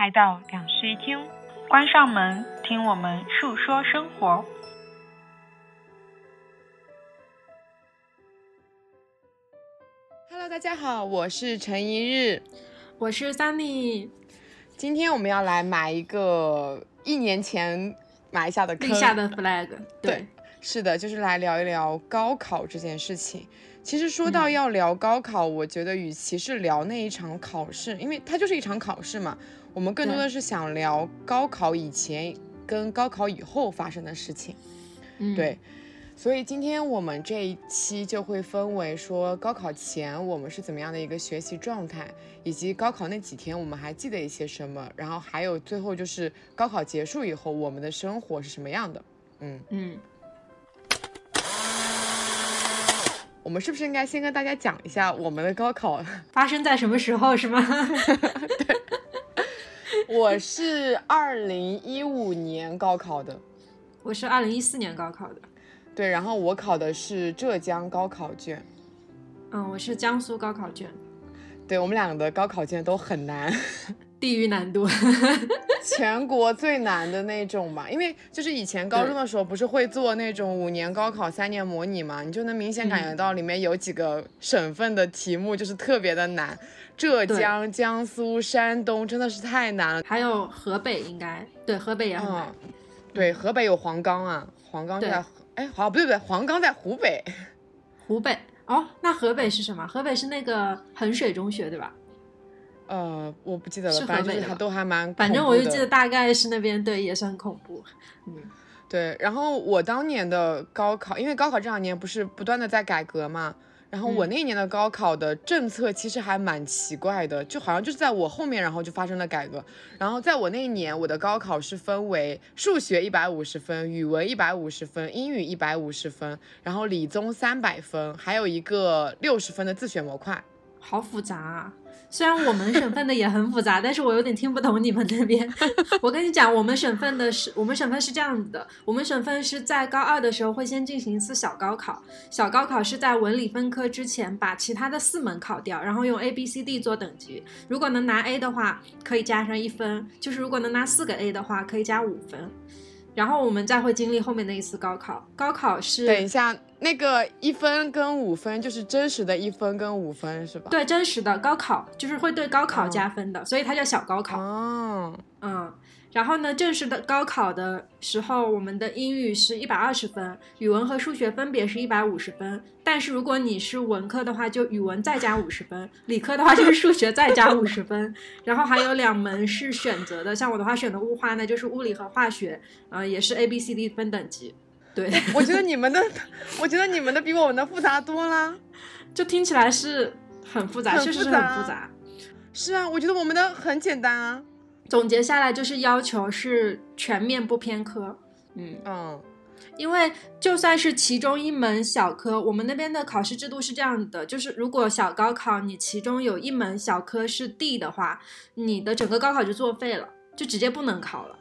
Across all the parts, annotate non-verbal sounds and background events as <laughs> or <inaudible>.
来到两室一厅，关上门，听我们述说生活。Hello，大家好，我是陈一日，我是 Sunny。今天我们要来埋一个一年前埋下的立下的 flag。对，是的，就是来聊一聊高考这件事情。其实说到要聊高考，我觉得与其是聊那一场考试，因为它就是一场考试嘛，我们更多的是想聊高考以前跟高考以后发生的事情。嗯，对。所以今天我们这一期就会分为说高考前我们是怎么样的一个学习状态，以及高考那几天我们还记得一些什么，然后还有最后就是高考结束以后我们的生活是什么样的。嗯嗯。我们是不是应该先跟大家讲一下我们的高考 <laughs> 发生在什么时候，是吗？<laughs> 对，我是二零一五年高考的，我是二零一四年高考的。对，然后我考的是浙江高考卷，嗯，我是江苏高考卷。对我们两个的高考卷都很难。<laughs> 地狱难度，全国最难的那种吧，因为就是以前高中的时候不是会做那种五年高考三年模拟嘛，你就能明显感觉到里面有几个省份的题目就是特别的难，浙江、江苏、山东真的是太难。了，还有河北应该。对河北也很难，对河北有黄冈啊，黄冈在哎好不对不对，黄冈在湖北，湖北。哦，那河北是什么？河北是那个衡水中学对吧？呃，我不记得了，反正就是都还蛮，反正我就记得大概是那边，对，也是很恐怖。嗯，对。然后我当年的高考，因为高考这两年不是不断的在改革嘛，然后我那一年的高考的政策其实还蛮奇怪的，就好像就是在我后面，然后就发生了改革。然后在我那一年，我的高考是分为数学一百五十分，语文一百五十分，英语一百五十分，然后理综三百分，还有一个六十分的自选模块。好复杂啊！虽然我们省份的也很复杂，但是我有点听不懂你们那边。<laughs> 我跟你讲，我们省份的是，我们省份是这样子的，我们省份是在高二的时候会先进行一次小高考，小高考是在文理分科之前把其他的四门考掉，然后用 A、B、C、D 做等级，如果能拿 A 的话可以加上一分，就是如果能拿四个 A 的话可以加五分。然后我们再会经历后面的一次高考，高考是等一下那个一分跟五分就是真实的一分跟五分是吧？对，真实的高考就是会对高考加分的，所以它叫小高考。哦，嗯。然后呢，正式的高考的时候，我们的英语是一百二十分，语文和数学分别是一百五十分。但是如果你是文科的话，就语文再加五十分；理科的话就是数学再加五十分。然后还有两门是选择的，像我的话选的物化，那就是物理和化学，呃，也是 A、B、C、D 分等级。对，<laughs> 我觉得你们的，我觉得你们的比我们的复杂多了，<laughs> 就听起来是很复杂，确实是很复杂。是啊，我觉得我们的很简单啊。总结下来就是要求是全面不偏科，嗯嗯，因为就算是其中一门小科，我们那边的考试制度是这样的，就是如果小高考你其中有一门小科是 D 的话，你的整个高考就作废了，就直接不能考了。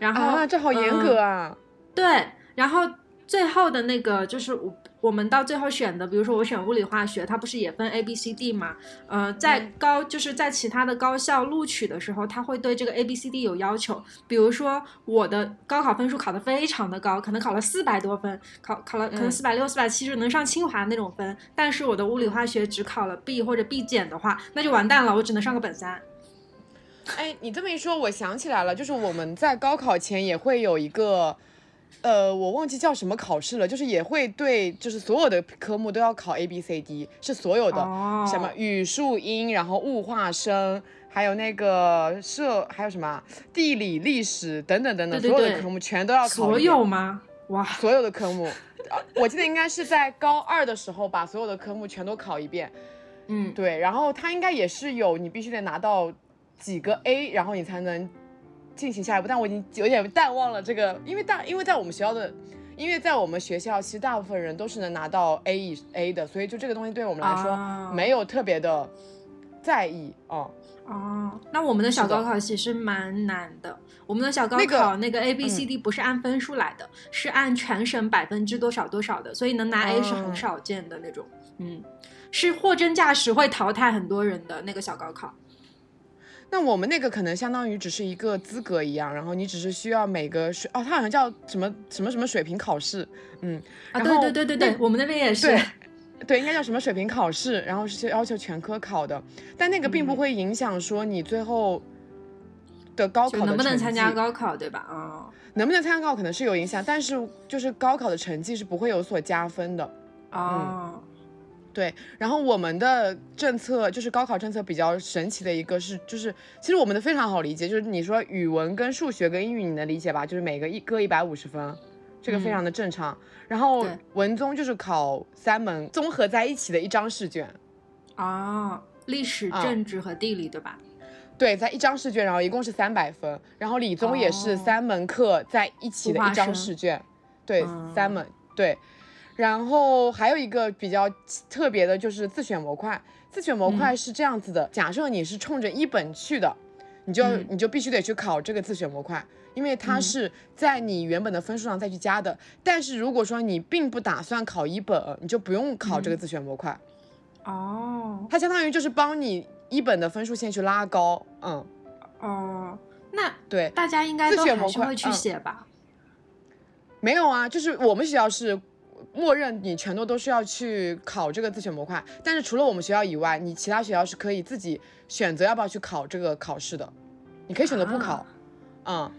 然后啊，这好严格啊。对，然后最后的那个就是我。我们到最后选的，比如说我选物理化学，它不是也分 A、B、C、D 吗？呃，在高就是在其他的高校录取的时候，它会对这个 A、B、C、D 有要求。比如说我的高考分数考得非常的高，可能考了四百多分，考考了可能四百六、四百七，就能上清华那种分。但是我的物理化学只考了 B 或者 B 减的话，那就完蛋了，我只能上个本三。哎，你这么一说，我想起来了，就是我们在高考前也会有一个。呃，我忘记叫什么考试了，就是也会对，就是所有的科目都要考 A B C D，是所有的，什么语数英，然后物化生，还有那个社，还有什么地理历史等等等等，所有的科目全都要考。所有吗？哇，所有的科目，我记得应该是在高二的时候把所有的科目全都考一遍。嗯，对，然后它应该也是有，你必须得拿到几个 A，然后你才能。进行下一步，但我已经有点淡忘了这个，因为大，因为在我们学校的，因为在我们学校，其实大部分人都是能拿到 A 以 A 的，所以就这个东西对我们来说没有特别的在意哦。哦，那我们的小高考其实蛮难的。我们的小高考那个 A B C D 不是按分数来的，是按全省百分之多少多少的，所以能拿 A 是很少见的那种。嗯，是货真价实会淘汰很多人的那个小高考。那我们那个可能相当于只是一个资格一样，然后你只是需要每个水哦，它好像叫什么什么什么水平考试，嗯，啊，对对对对对，我们那边也是。对，对，应该叫什么水平考试，然后是要求全科考的，但那个并不嗯会影响说你最后的高考的能不能参加高考，对吧？哦，能不能参加高考可能是有影响，但是就是高考的成绩是不会有所加分的。哦，对，然后我们的政策就是高考政策比较神奇的一个是，就是其实我们的非常好理解，就是你说语文跟数学跟英语你能理解吧？就是每个一各一百五十分，这个非常的正常。然后文综就是考三门综合在一起的一张试卷，哦，历史、啊政治和地理，对吧？对，在一张试卷，然后一共是三百分。然后理综也是哦三门课在一起的一张试卷，对，嗯三门对。然后还有一个比较特别的就是自选模块，自选模嗯。块是这样子的：假设你是冲着一本去的，你就、嗯。你就必须得去考这个自选模块，因为它嗯。是在你原本的分数上再去加的。但是如果说你并不打算考一本，你就不用考这个嗯。自选模块，哦。它相当于就是帮你一本的分数线去拉高，嗯，哦，那对。大家应该自都选模块还是会去嗯。写吧？没有啊，就是我们学校是默认你全都都是要去考这个自选模块，但是除了我们学校以外，你其他学校是可以自己选择要不要去考这个考试的，你可以选择不考，嗯，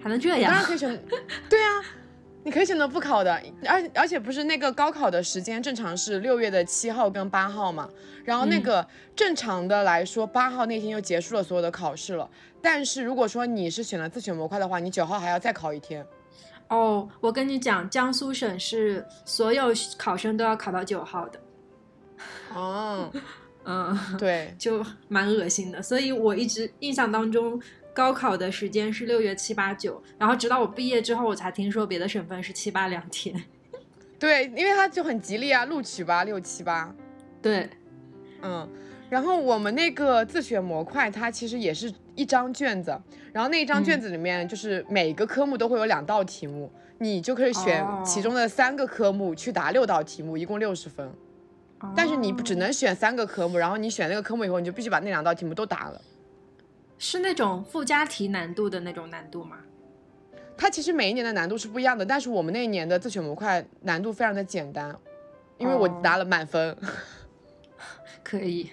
还能这样。当然？可以选，对啊，你可以选择不考的，而而且不是那个高考的时间正常是六月的七号跟八号嘛，然后那嗯。个正常的来说，八号那天就结束了所有的考试了，但是如果说你是选了自选模块的话，你九号还要再考一天。哦，我跟你讲，江苏省是所有考生都要考到九号的，哦，嗯，对，就蛮恶心的。所以我一直印象当中，高考的时间是六月七八九，然后直到我毕业之后，我才听说别的省份是七八两天。<laughs> 对，因为他就很吉利啊，录取吧，六七八，对，嗯，然后我们那个自选模块，它其实也是一张卷子，然后那一张卷嗯子里面就是每个科目都会有两道题目，你就可以选哦其中的三个科目去答六道题目，一共六十分。但是你只哦能选三个科目，然后你选那个科目以后，你就必须把那两道题目都答了。是那种附加题难度的那种难度吗？它其实每一年的难度是不一样的，但是我们那一年的自选模块难度非常的简单，因为我哦拿了满分。<laughs> 可以，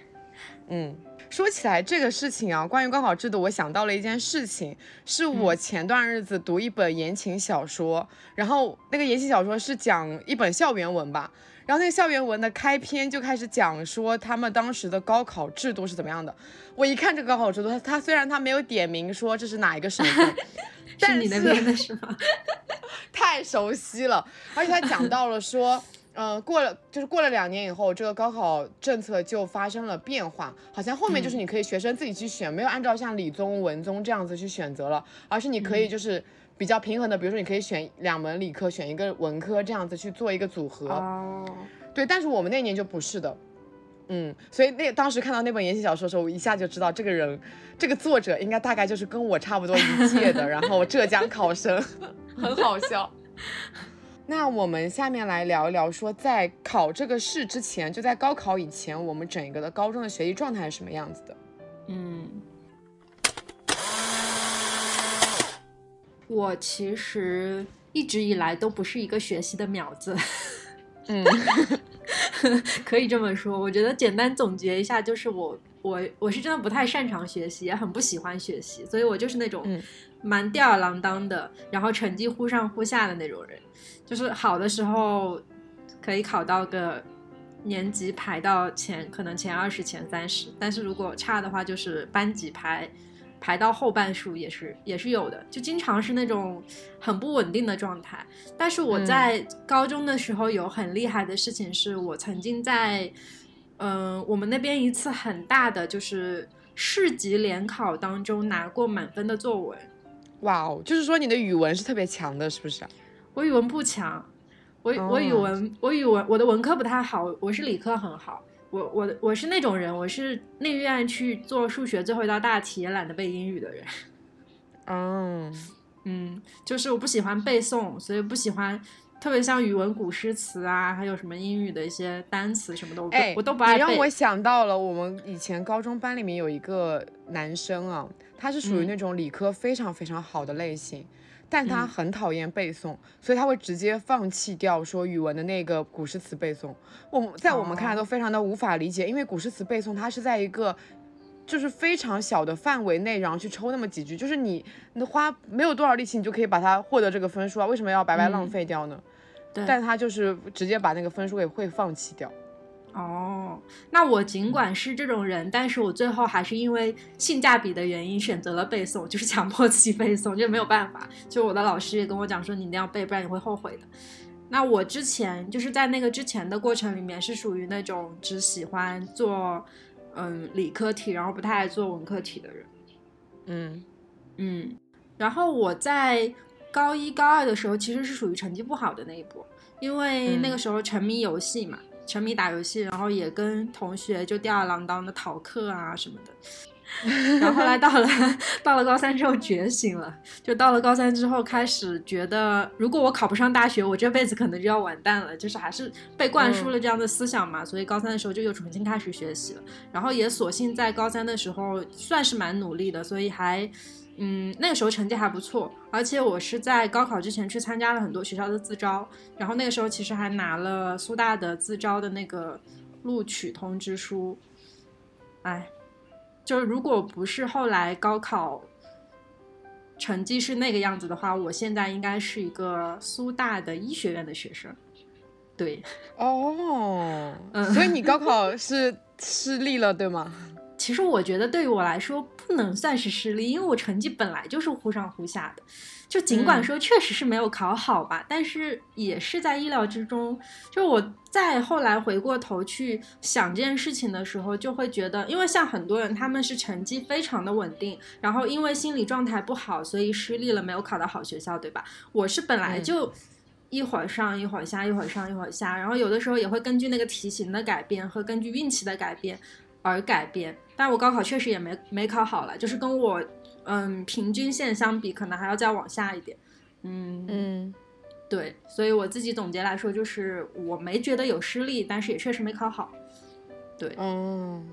嗯，说起来这个事情啊，关于高考制度，我想到了一件事情，是我前段日子读一本言情小说，然后那个言情小说是讲一本校园文吧，然后那个校园文的开篇就开始讲说他们当时的高考制度是怎么样的。我一看这个高考制度，他他虽然他没有点名说这是哪一个省份，<laughs> 是但你那边的是吗？<laughs> 太熟悉了，而且他讲到了说，呃，过了就是过了两年以后，这个高考政策就发生了变化，好像后面就是你可以学生自己去选，没有按照像理综、文综这样子去选择了，而是你可以就是比较平衡的，比如说你可以选两门理科，选一个文科这样子去做一个组合。哦，对，但是我们那年就不是的。嗯，所以那当时看到那本言情小说的时候，我一下就知道这个人，这个作者应该大概就是跟我差不多一届的，然后浙江考生，<laughs> 很好笑。那我们下面来聊一聊，说在考这个试之前，就在高考以前，我们整个的高中的学习状态是什么样子的？嗯，我其实一直以来都不是一个学习的苗子，嗯 <laughs> 可以这么说。我觉得简单总结一下，就是我我我是真的不太擅长学习，也很不喜欢学习，所以我就是那种嗯蛮吊儿郎当的，然后成绩忽上忽下的那种人。就是好的时候可以考到个年级排到前，可能前二十、前三十，但是如果差的话，就是班级排排到后半数也是也是有的，就经常是那种很不稳定的状态。但是我在高中的时候有很厉害的事情，是我曾经在嗯、我们那边一次很大的就是市级联考当中拿过满分的作文。哇哦，就是说你的语文是特别强的，是不是？我语文不强，我我语哦文我语文我的文科不太好，我是理科很好。我我我是那种人，我是宁愿去做数学最后一道大题也懒得背英语的人。嗯，嗯，就是我不喜欢背诵，所以不喜欢特别像语文古诗词啊，还有什么英语的一些单词什么的，我我都不爱背。你让我想到了我们以前高中班里面有一个男生啊，他是属于嗯那种理科非常非常好的类型，但他嗯很讨厌背诵，所以他会直接放弃掉说语文的那个古诗词背诵。我们在我们看来哦都非常的无法理解，因为古诗词背诵它是在一个。就是非常小的范围内，然后去抽那么几句，就是你你花没有多少力气，你就可以把它获得这个分数啊，为什么要白白浪嗯费掉呢？对，但他就是直接把那个分数给会放弃掉。哦，那我尽管是这种人，但是我最后还是因为性价比的原因选择了背诵，就是 <laughs> 强迫自己背诵，就没有办法。就我的老师也跟我讲说，你一定要背，不然你会后悔的。那我之前就是在那个之前的过程里面，是属于那种只喜欢做嗯理科题，然后不太爱做文科题的人。嗯嗯，然后我在高一高二的时候，其实是属于成绩不好的那一波，因为那个时候沉迷游戏嘛，沉迷打游戏，然后也跟同学就吊儿郎当的逃课啊什么的。然后后来到了 <laughs> 到了高三之后觉醒了，就到了高三之后开始觉得，如果我考不上大学，我这辈子可能就要完蛋了，就是还是被灌输了这样的思想嘛，所以高三的时候就又重新开始学习了，然后也索性在高三的时候算是蛮努力的，所以还。嗯，那个时候成绩还不错，而且我是在高考之前去参加了很多学校的自招，然后那个时候其实还拿了苏大的自招的那个录取通知书。哎，就是如果不是后来高考成绩是那个样子的话，我现在应该是一个苏大的医学院的学生。对，<laughs> 哦，嗯所以你高考是失利了，对吗？其实我觉得对于我来说不能算是失利，因为我成绩本来就是忽上忽下的。就尽管嗯说确实是没有考好吧，但是也是在意料之中。就我再后来回过头去想这件事情的时候，就会觉得，因为像很多人他们是成绩非常的稳定，然后因为心理状态不好，所以失利了，没有考到好学校，对吧？我是本来嗯就。一会儿上一会儿下，一会儿上一会儿下，然后有的时候也会根据那个题型的改变和根据运气的改变而改变。但我高考确实也没没考好了，就是跟我嗯平均线相比，可能还要再往下一点。嗯嗯对，所以我自己总结来说，就是我没觉得有失利，但是也确实没考好。对，嗯，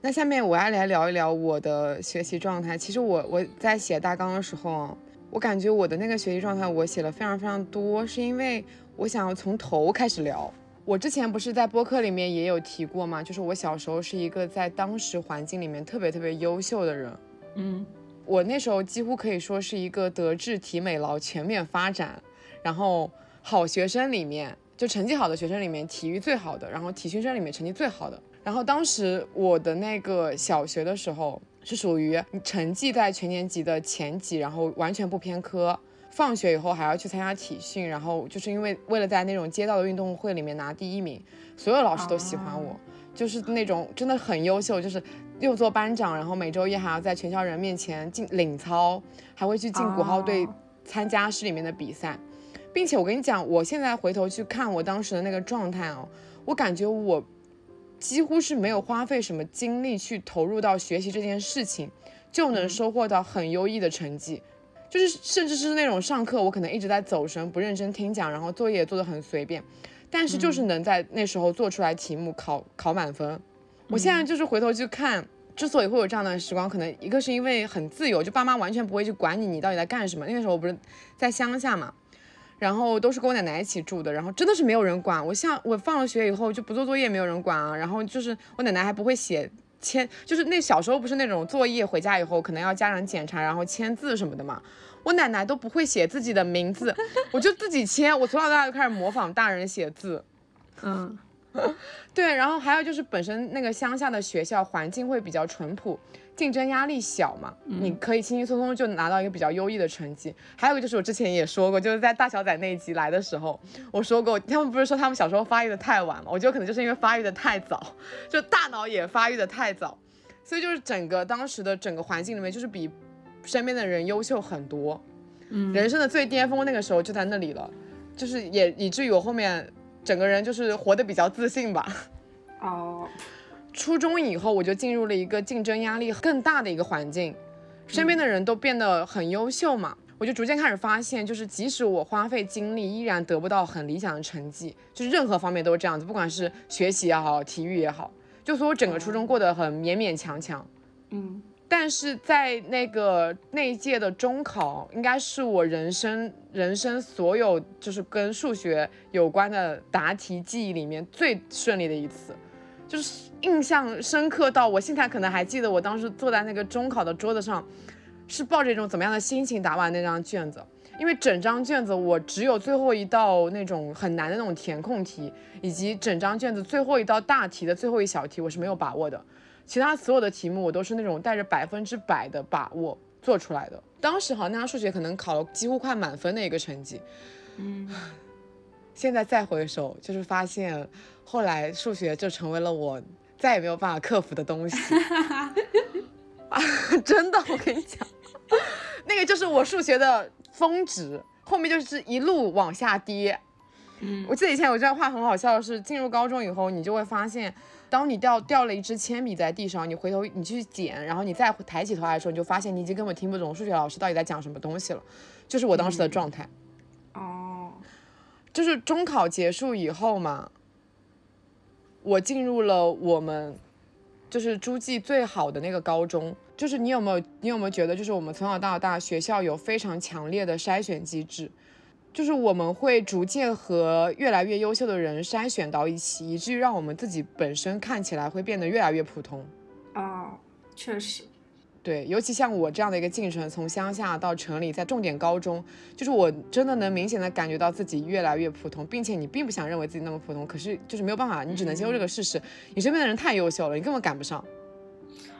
那下面我要来聊一聊我的学习状态。其实我我在写大纲的时候啊，我感觉我的那个学习状态我写了非常非常多，是因为我想要从头开始聊。我之前不是在播客里面也有提过吗，就是我小时候是一个在当时环境里面特别特别优秀的人。嗯我那时候几乎可以说是一个德智体美劳全面发展，然后好学生里面，就成绩好的学生里面，体育最好的，然后体训生里面成绩最好的。然后当时我的那个小学的时候是属于成绩在全年级的前几，然后完全不偏科。放学以后还要去参加体训，然后就是因为为了在那种街道的运动会里面拿第一名，所有老师都喜欢我，就是那种真的很优秀，就是又做班长，然后每周一还要在全校人面前进领操，还会去进鼓号队哦参加市里面的比赛，并且我跟你讲，我现在回头去看我当时的那个状态哦，我感觉我几乎是没有花费什么精力去投入到学习这件事情，就能收获到很优异的成绩。就是甚至是那种上课我可能一直在走神，不认真听讲，然后作业也做得很随便，但是就是能在那时候做出来题目考考满分。我现在就是回头去看，之所以会有这样的时光，可能一个是因为很自由，就爸妈完全不会去管你你到底在干什么。那个时候我不是在乡下嘛，然后都是跟我奶奶一起住的，然后真的是没有人管我。像我放了学以后就不做作业，没有人管啊。然后就是我奶奶还不会写签，就是那小时候不是那种作业回家以后可能要家长检查，然后签字什么的嘛。我奶奶都不会写自己的名字，<laughs> 我就自己签。我从小到大就开始模仿大人写字。嗯 <laughs> 对，然后还有就是本身那个乡下的学校环境会比较淳朴，竞争压力小嘛，你可以轻轻松松就拿到一个比较优异的成绩。还有一个就是我之前也说过，就是在大小仔那一集来的时候，我说过，他们不是说他们小时候发育的太晚嘛，我觉得可能就是因为发育的太早，<laughs> 就大脑也发育的太早，所以就是整个当时的整个环境里面，就是比身边的人优秀很多。嗯，人生的最巅峰那个时候就在那里了，就是也以至于我后面整个人就是活得比较自信吧。哦，初中以后，我就进入了一个竞争压力更大的一个环境，身边的人都变得很优秀嘛。我就逐渐开始发现，就是即使我花费精力，依然得不到很理想的成绩，就是任何方面都是这样子，不管是学习也好，体育也好，就说我整个初中过得很勉勉强强。嗯，但是在那个那一届的中考，应该是我人生人生所有就是跟数学有关的答题记忆里面最顺利的一次，就是印象深刻到我现在可能还记得我当时坐在那个中考的桌子上。是抱着一种怎么样的心情答完那张卷子？因为整张卷子我只有最后一道那种很难的那种填空题，以及整张卷子最后一道大题的最后一小题我是没有把握的，其他所有的题目我都是那种带着百分之百的把握做出来的。当时好像那张数学可能考了几乎快满分的一个成绩，嗯，现在再回首，就是发现后来数学就成为了我再也没有办法克服的东西。啊，<laughs> 真的，我跟你讲，那个就是我数学的峰值，后面就是一路往下跌。嗯，我记得以前有一句话很好笑的是，进入高中以后，你就会发现，当你掉掉了一支铅笔在地上，你回头你去捡，然后你再抬起头来的时候，你就发现你已经根本听不懂数学老师到底在讲什么东西了，就是我当时的状态。哦，就是中考结束以后嘛，我进入了我们。就是诸暨最好的那个高中，就是你有没有你有没有觉得，就是我们从小到大学校有非常强烈的筛选机制，就是我们会逐渐和越来越优秀的人筛选到一起，以至于让我们自己本身看起来会变得越来越普通。哦，确实。对，尤其像我这样的一个进程，从乡下到城里，在重点高中，就是我真的能明显的感觉到自己越来越普通，并且你并不想认为自己那么普通，可是就是没有办法，你只能接受这个事实。你身边的人太优秀了，你根本赶不上。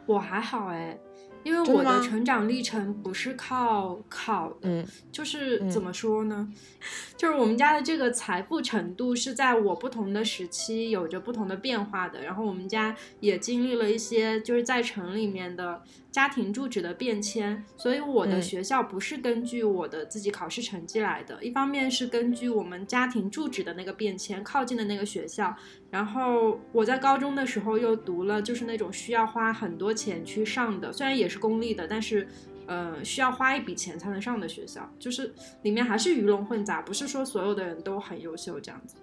我还好哎。因为我的成长历程不是靠考的，就是怎么说呢？<laughs> 就是我们家的这个财富程度是在我不同的时期有着不同的变化的。然后我们家也经历了一些就是在城里面的家庭住址的变迁，所以我的学校不是根据我的自己考试成绩来的。一方面是根据我们家庭住址的那个变迁，靠近的那个学校。然后我在高中的时候又读了，就是那种需要花很多钱去上的，虽然也是公立的，但是，呃，需要花一笔钱才能上的学校，就是里面还是鱼龙混杂，不是说所有的人都很优秀这样子。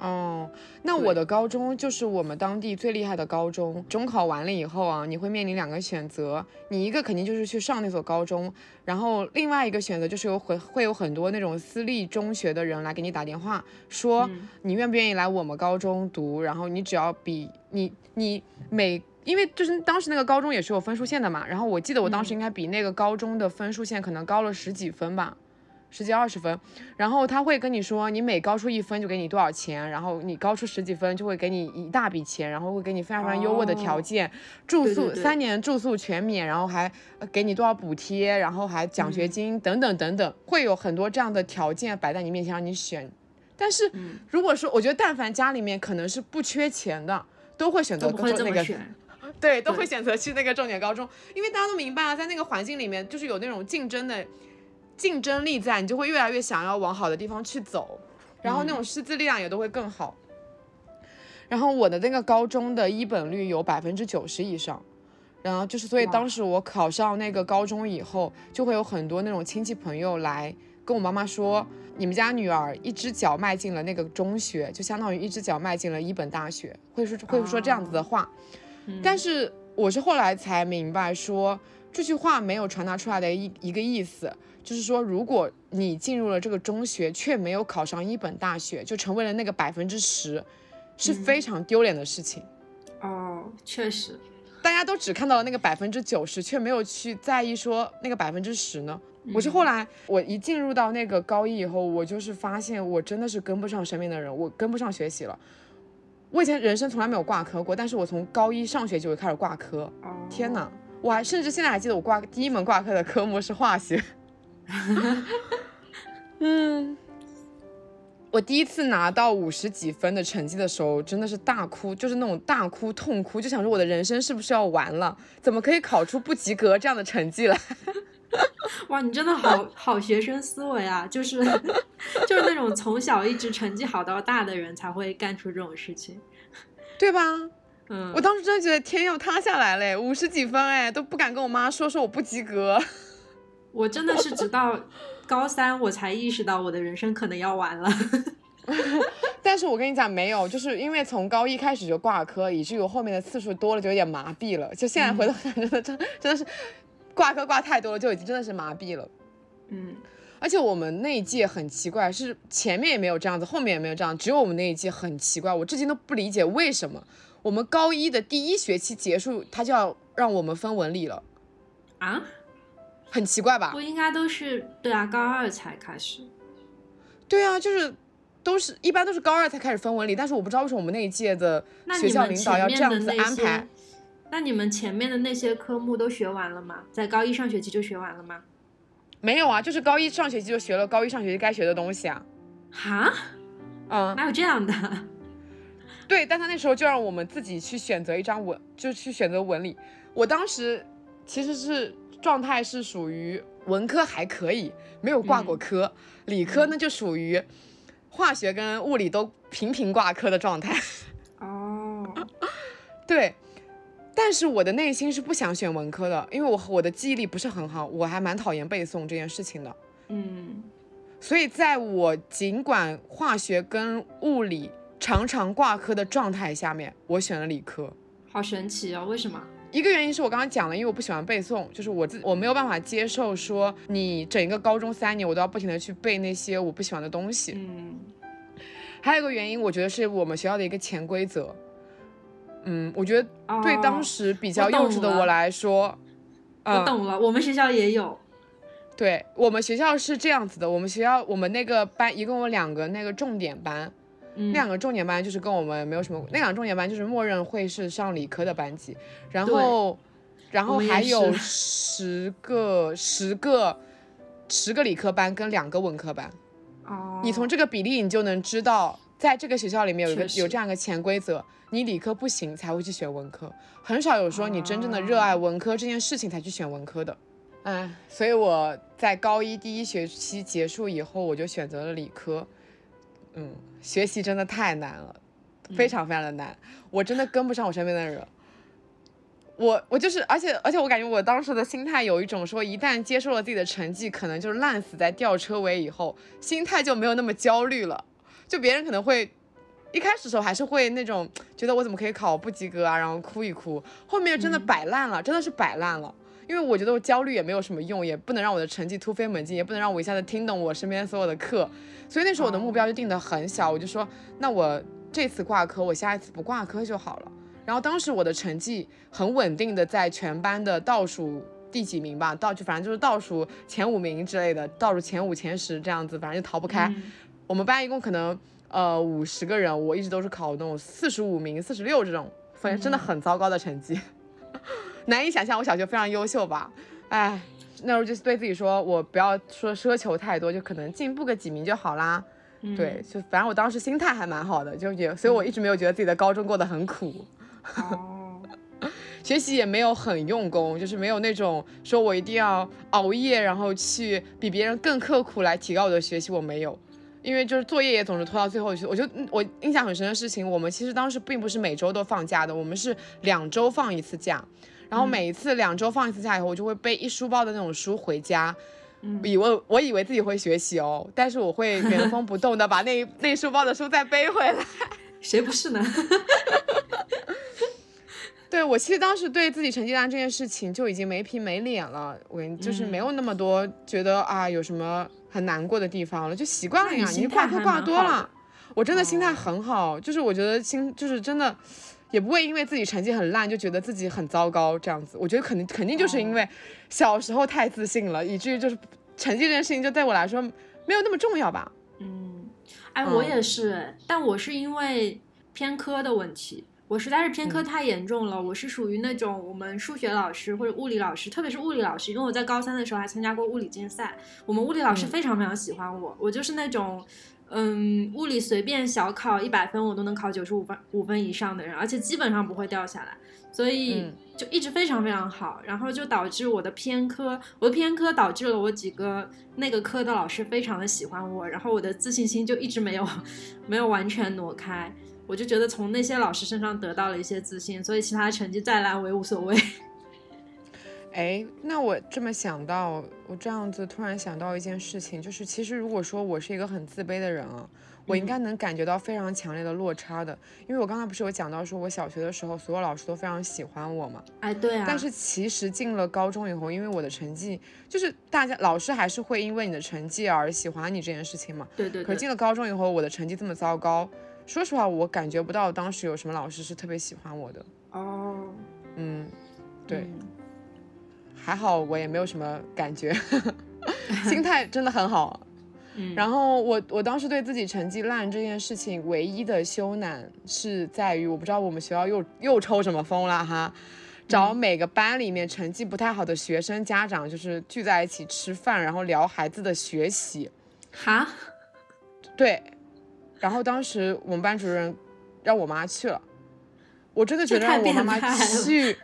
哦，那我的高中就是我们当地最厉害的高中。中考完了以后啊，你会面临两个选择，你一个肯定就是去上那所高中，然后另外一个选择就是有会会有很多那种私立中学的人来给你打电话，说你愿不愿意来我们高中读，然后你只要比你你每，因为就是当时那个高中也是有分数线的嘛，然后我记得我当时应该比那个高中的分数线可能高了十几分吧。十几二十分，然后他会跟你说，你每高出一分就给你多少钱，然后你高出十几分就会给你一大笔钱，然后会给你非常非常优渥的条件，住宿三年住宿全免，然后还给你多少补贴，然后还奖学金等等等等，会有很多这样的条件摆在你面前让你选。但是如果说，我觉得但凡家里面可能是不缺钱的，都会选择那个，对，都会选择去那个重点高中，因为大家都明白啊，在那个环境里面就是有那种竞争的。竞争力在，你就会越来越想要往好的地方去走，然后那种师资力量也都会更好。然后我的那个高中的一本率有百分之九十以上，然后就是所以当时我考上那个高中以后，就会有很多那种亲戚朋友来跟我妈妈说，你们家女儿一只脚迈进了那个中学，就相当于一只脚迈进了一本大学，会说会说这样子的话。但是我是后来才明白，说这句话没有传达出来的一一个意思。就是说，如果你进入了这个中学，却没有考上一本大学，就成为了那个百分之十，是非常丢脸的事情。哦，确实，大家都只看到了那个百分之九十，却没有去在意说那个百分之十呢。我是后来，我一进入到那个高一以后，我就是发现我真的是跟不上身边的人，我跟不上学习了。我以前人生从来没有挂科过，但是我从高一上学就会开始挂科。天哪，我还甚至现在还记得我挂第一门挂科的科目是化学。<laughs> 嗯，我第一次拿到五十几分的成绩的时候，真的是大哭，就是那种大哭痛哭，就想说我的人生是不是要完了？怎么可以考出不及格这样的成绩来？<laughs> 哇，你真的好好学生思维啊！<laughs> 就是就是那种从小一直成绩好到大的人才会干出这种事情，对吧？嗯，我当时真的觉得天要塌下来嘞，五十几分哎，都不敢跟我妈说说我不及格。我真的是直到高三我才意识到我的人生可能要完了。<laughs> 但是我跟你讲，没有，就是因为从高一开始就挂科，以至于我后面的次数多了，就有点麻痹了。就现在回头看，真的真真的是挂科挂太多了，就已经真的是麻痹了。嗯，而且我们那一届很奇怪，是前面也没有这样子，后面也没有这样，只有我们那一届很奇怪，我至今都不理解为什么我们高一的第一学期结束，他就要让我们分文理了，啊，很奇怪吧不？应该都是对啊，高二才开始。对啊，就是都是一般都是高二才开始分文理，但是我不知道为什么我们那一届的学校领导要这样子安排。，那你们前面的那些科目都学完了吗？在高一上学期就学完了吗？没有啊，就是高一上学期就学了高一上学期该学的东西啊。哈，嗯，哪有这样的？对，但他那时候就让我们自己去选择一张文，就去选择文理。我当时其实是状态是属于文科还可以，没有挂过科，理科呢就属于化学跟物理都频频挂科的状态。<laughs> 哦，<laughs> 对，但是我的内心是不想选文科的，因为我我的记忆力不是很好，我还蛮讨厌背诵这件事情的。嗯，所以在我尽管化学跟物理常常挂科的状态下面，我选了理科。好神奇哦，为什么？一个原因是我刚刚讲了，因为我不喜欢背诵，就是我自我没有办法接受说你整一个高中三年我都要不停的去背那些我不喜欢的东西。嗯还有一个原因，我觉得是我们学校的一个潜规则。嗯，我觉得哦对当时比较幼稚的我来说，嗯，我懂了，我们学校也有。对我们学校是这样子的，我们学校我们那个班一共有两个那个重点班，嗯。那两个重点班就是跟我们没有什么，那两个重点班就是默认会是上理科的班级，然后然后还有十个十个十个理科班跟两个文科班，哦，你从这个比例你就能知道，在这个学校里面有一个有这样一个潜规则，你理科不行才会去选文科，很少有说你真正的热爱文科这件事情才去选文科的。哎，所以我在高一第一学期结束以后，我就选择了理科。嗯，学习真的太难了，非常非常的难，我真的跟不上我身边的人。我我就是，而且而且我感觉我当时的心态有一种说，一旦接受了自己的成绩，可能就是烂死在吊车尾以后，心态就没有那么焦虑了。就别人可能会一开始的时候还是会那种觉得我怎么可以考不及格啊，然后哭一哭，后面真的摆烂了，真的是摆烂了。因为我觉得我焦虑也没有什么用，也不能让我的成绩突飞猛进，也不能让我一下子听懂我身边所有的课，所以那时候我的目标就定得很小，我就说，那我这次挂科，我下一次不挂科就好了。然后当时我的成绩很稳定的在全班的倒数第几名吧，倒就反正就是倒数前五名之类的，倒数前五前十这样子，反正就逃不开。嗯我们班一共可能呃五十个人，我一直都是考那种四十五名、四十六这种反正，真的很糟糕的成绩，难以想象我小学非常优秀吧？哎，那时候就是对自己说，我不要说奢求太多，就可能进步个几名就好啦。嗯对，就反正我当时心态还蛮好的，就也，所以我一直没有觉得自己的高中过得很苦。哦，<laughs> 学习也没有很用功，就是没有那种说我一定要熬夜，然后去比别人更刻苦来提高我的学习，我没有。因为就是作业也总是拖到最后去，我就嗯我印象很深的事情，我们其实当时并不是每周都放假的，我们是两周放一次假，然后每一次两周放一次假以后，我就会背一书包的那种书回家，以为我以为自己会学习哦，但是我会原封不动的把那 <laughs> 那书包的书再背回来。<laughs> 谁不是呢？<laughs> 对我其实当时对自己成绩单这件事情就已经没皮没脸了，我就是没有那么多觉得啊有什么很难过的地方了，就习惯了呀。你挂科挂多了，我真的心态很好，就是我觉得心就是真的。也不会因为自己成绩很烂就觉得自己很糟糕这样子，我觉得肯定肯定就是因为小时候太自信了，以至于就是成绩这件事情就对我来说没有那么重要吧。嗯，哎，嗯我也是，但我是因为偏科的问题，我实在是嗯偏科太严重了。我是属于那种我们数学老师或者物理老师，特别是物理老师，因为我在高三的时候还参加过物理竞赛，我们物理老师嗯非常非常喜欢我，我就是那种。嗯，物理随便小考一百分，我都能考九十五分五分以上的人，而且基本上不会掉下来，所以嗯。就一直非常非常好，然后就导致我的偏科，我的偏科导致了我几个那个科的老师非常的喜欢我，然后我的自信心就一直没有没有完全挪开，我就觉得从那些老师身上得到了一些自信，所以其他成绩再烂我也无所谓。哎，那我这么想到，我这样子突然想到一件事情，就是其实如果说我是一个很自卑的人啊，我应该能感觉到非常强烈的落差的，因为我刚才不是有讲到说我小学的时候所有老师都非常喜欢我嘛，哎，对啊。但是其实进了高中以后，因为我的成绩，就是大家老师还是会因为你的成绩而喜欢你这件事情嘛。对对。可是进了高中以后，我的成绩这么糟糕，说实话，我感觉不到当时有什么老师是特别喜欢我的。哦。嗯，对。还好我也没有什么感觉，<laughs> 心态真的很好。嗯，然后我我当时对自己成绩烂这件事情唯一的羞赧是在于，我不知道我们学校又又抽什么风了哈，找每个班里面成绩不太好的学生家长，就是聚在一起吃饭，然后聊孩子的学习。哈？对。然后当时我们班主任让我妈去了，我真的觉得让我妈妈去。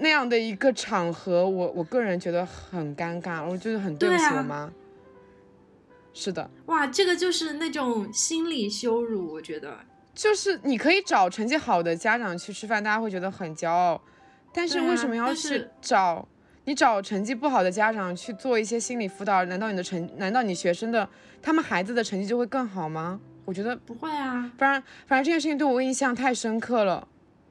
那样的一个场合，我我个人觉得很尴尬，我觉得很对不起我妈。是的，哇，这个就是那种心理羞辱，我觉得。就是你可以找成绩好的家长去吃饭，大家会觉得很骄傲，但是为什么要去找你找成绩不好的家长去做一些心理辅导？难道你的成，难道你学生的他们孩子的成绩就会更好吗？我觉得不会啊。反正反正这件事情对我印象太深刻了。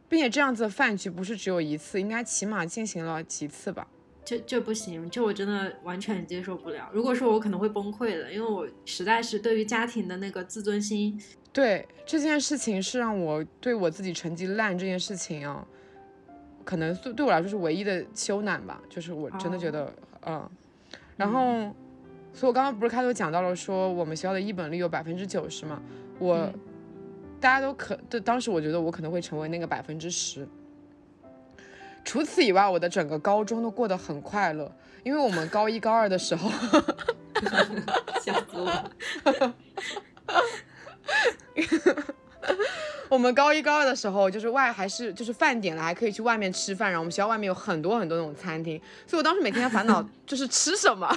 并且这样子的饭局不是只有一次，应该起码进行了几次吧？这这不行，这我真的完全接受不了。如果说我可能会崩溃的，因为我实在是对于家庭的那个自尊心，对这件事情是让我对我自己成绩烂这件事情啊，可能对对我来说是唯一的羞赧吧。就是我真的觉得，嗯，然后，所以我刚刚不是开头讲到了说我们学校的一本率有百分之九十嘛，我。大家都可，对，当时我觉得我可能会成为那个百分之十。除此以外，我的整个高中都过得很快乐，因为我们高一高二的时候，<laughs> 笑死我。<laughs> 我们高一高二的时候，就是外还是就是饭点了，还可以去外面吃饭。然后我们学校外面有很多很多那种餐厅，所以我当时每天的烦恼就是吃什么。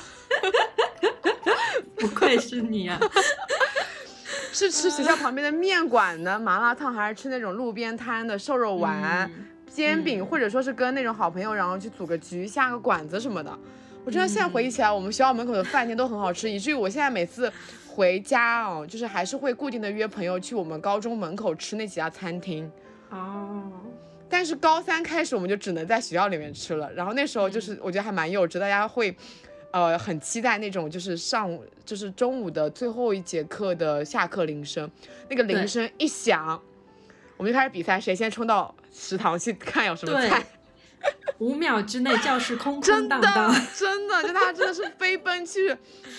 <laughs> 不愧是你啊！是吃学校旁边的面馆的麻辣烫，还是吃那种路边摊的瘦肉丸、煎饼，或者说是跟那种好朋友，然后去组个局、下个馆子什么的？我真的现在回忆起来，我们学校门口的饭店都很好吃，以至于我现在每次回家哦，就是还是会固定的约朋友去我们高中门口吃那几家餐厅。哦。但是高三开始，我们就只能在学校里面吃了。然后那时候就是我觉得还蛮幼稚，大家会。呃，很期待那种就是上午就是中午的最后一节课的下课铃声，那个铃声一响，我们就开始比赛，谁先冲到食堂去看有什么菜。五秒之内教室空 <laughs> 空荡荡，真的，就大家真的是飞奔去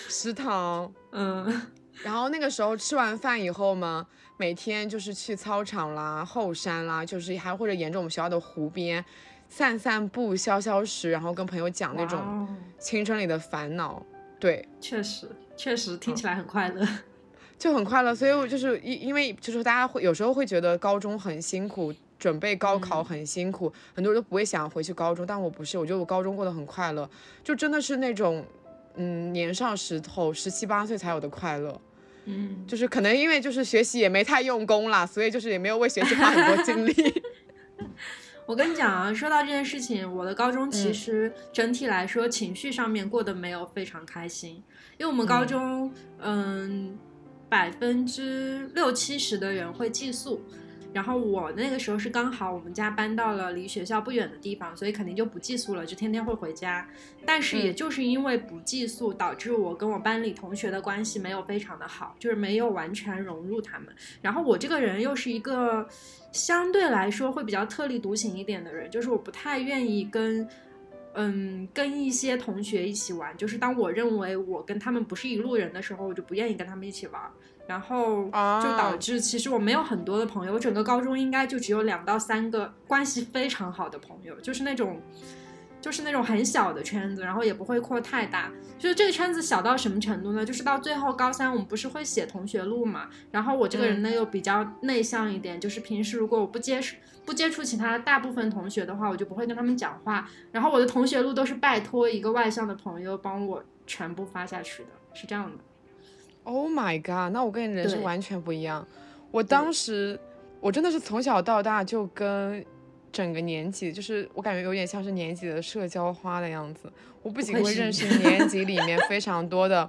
食堂。<laughs> 嗯，然后那个时候吃完饭以后嘛，每天就是去操场啦、后山啦，就是还或者沿着我们学校的湖边。散散步、消消食，然后跟朋友讲那种青春里的烦恼，对，确实确实听起来很快乐，<laughs> 就很快乐。所以我就是因因为就是大家会有时候会觉得高中很辛苦，准备高考很辛苦，很多人都不会想回去高中，但我不是，我觉得我高中过得很快乐，就真的是那种嗯年少时候十七八岁才有的快乐，嗯，就是可能因为就是学习也没太用功啦，所以就是也没有为学习 <laughs> 花很多精力。我跟你讲啊，说到这件事情，我的高中其实整体来说情绪上面过得没有非常开心，因为我们高中，嗯，百分之六七十的人会寄宿。然后我那个时候是刚好我们家搬到了离学校不远的地方，所以肯定就不寄宿了，就天天会回家。但是也就是因为不寄宿，导致我跟我班里同学的关系没有非常的好，就是没有完全融入他们。然后我这个人又是一个相对来说会比较特立独行一点的人，就是我不太愿意跟，嗯，跟一些同学一起玩。就是当我认为我跟他们不是一路人的时候，我就不愿意跟他们一起玩。然后就导致，其实我没有很多的朋友，我整个高中应该就只有两到三个关系非常好的朋友，就是那种，就是那种很小的圈子，然后也不会扩太大。就是这个圈子小到什么程度呢？就是到最后高三我们不是会写同学录嘛？然后我这个人呢又比较内向一点，就是平时如果我不接触不接触其他大部分同学的话，我就不会跟他们讲话。然后我的同学录都是拜托一个外向的朋友帮我全部发下去的，是这样的。Oh my god！那我跟你人生完全不一样。我当时，我真的是从小到大就跟，整个年级，就是我感觉有点像是年级的社交花的样子。我不仅会认识 <laughs> 年级里面非常多的，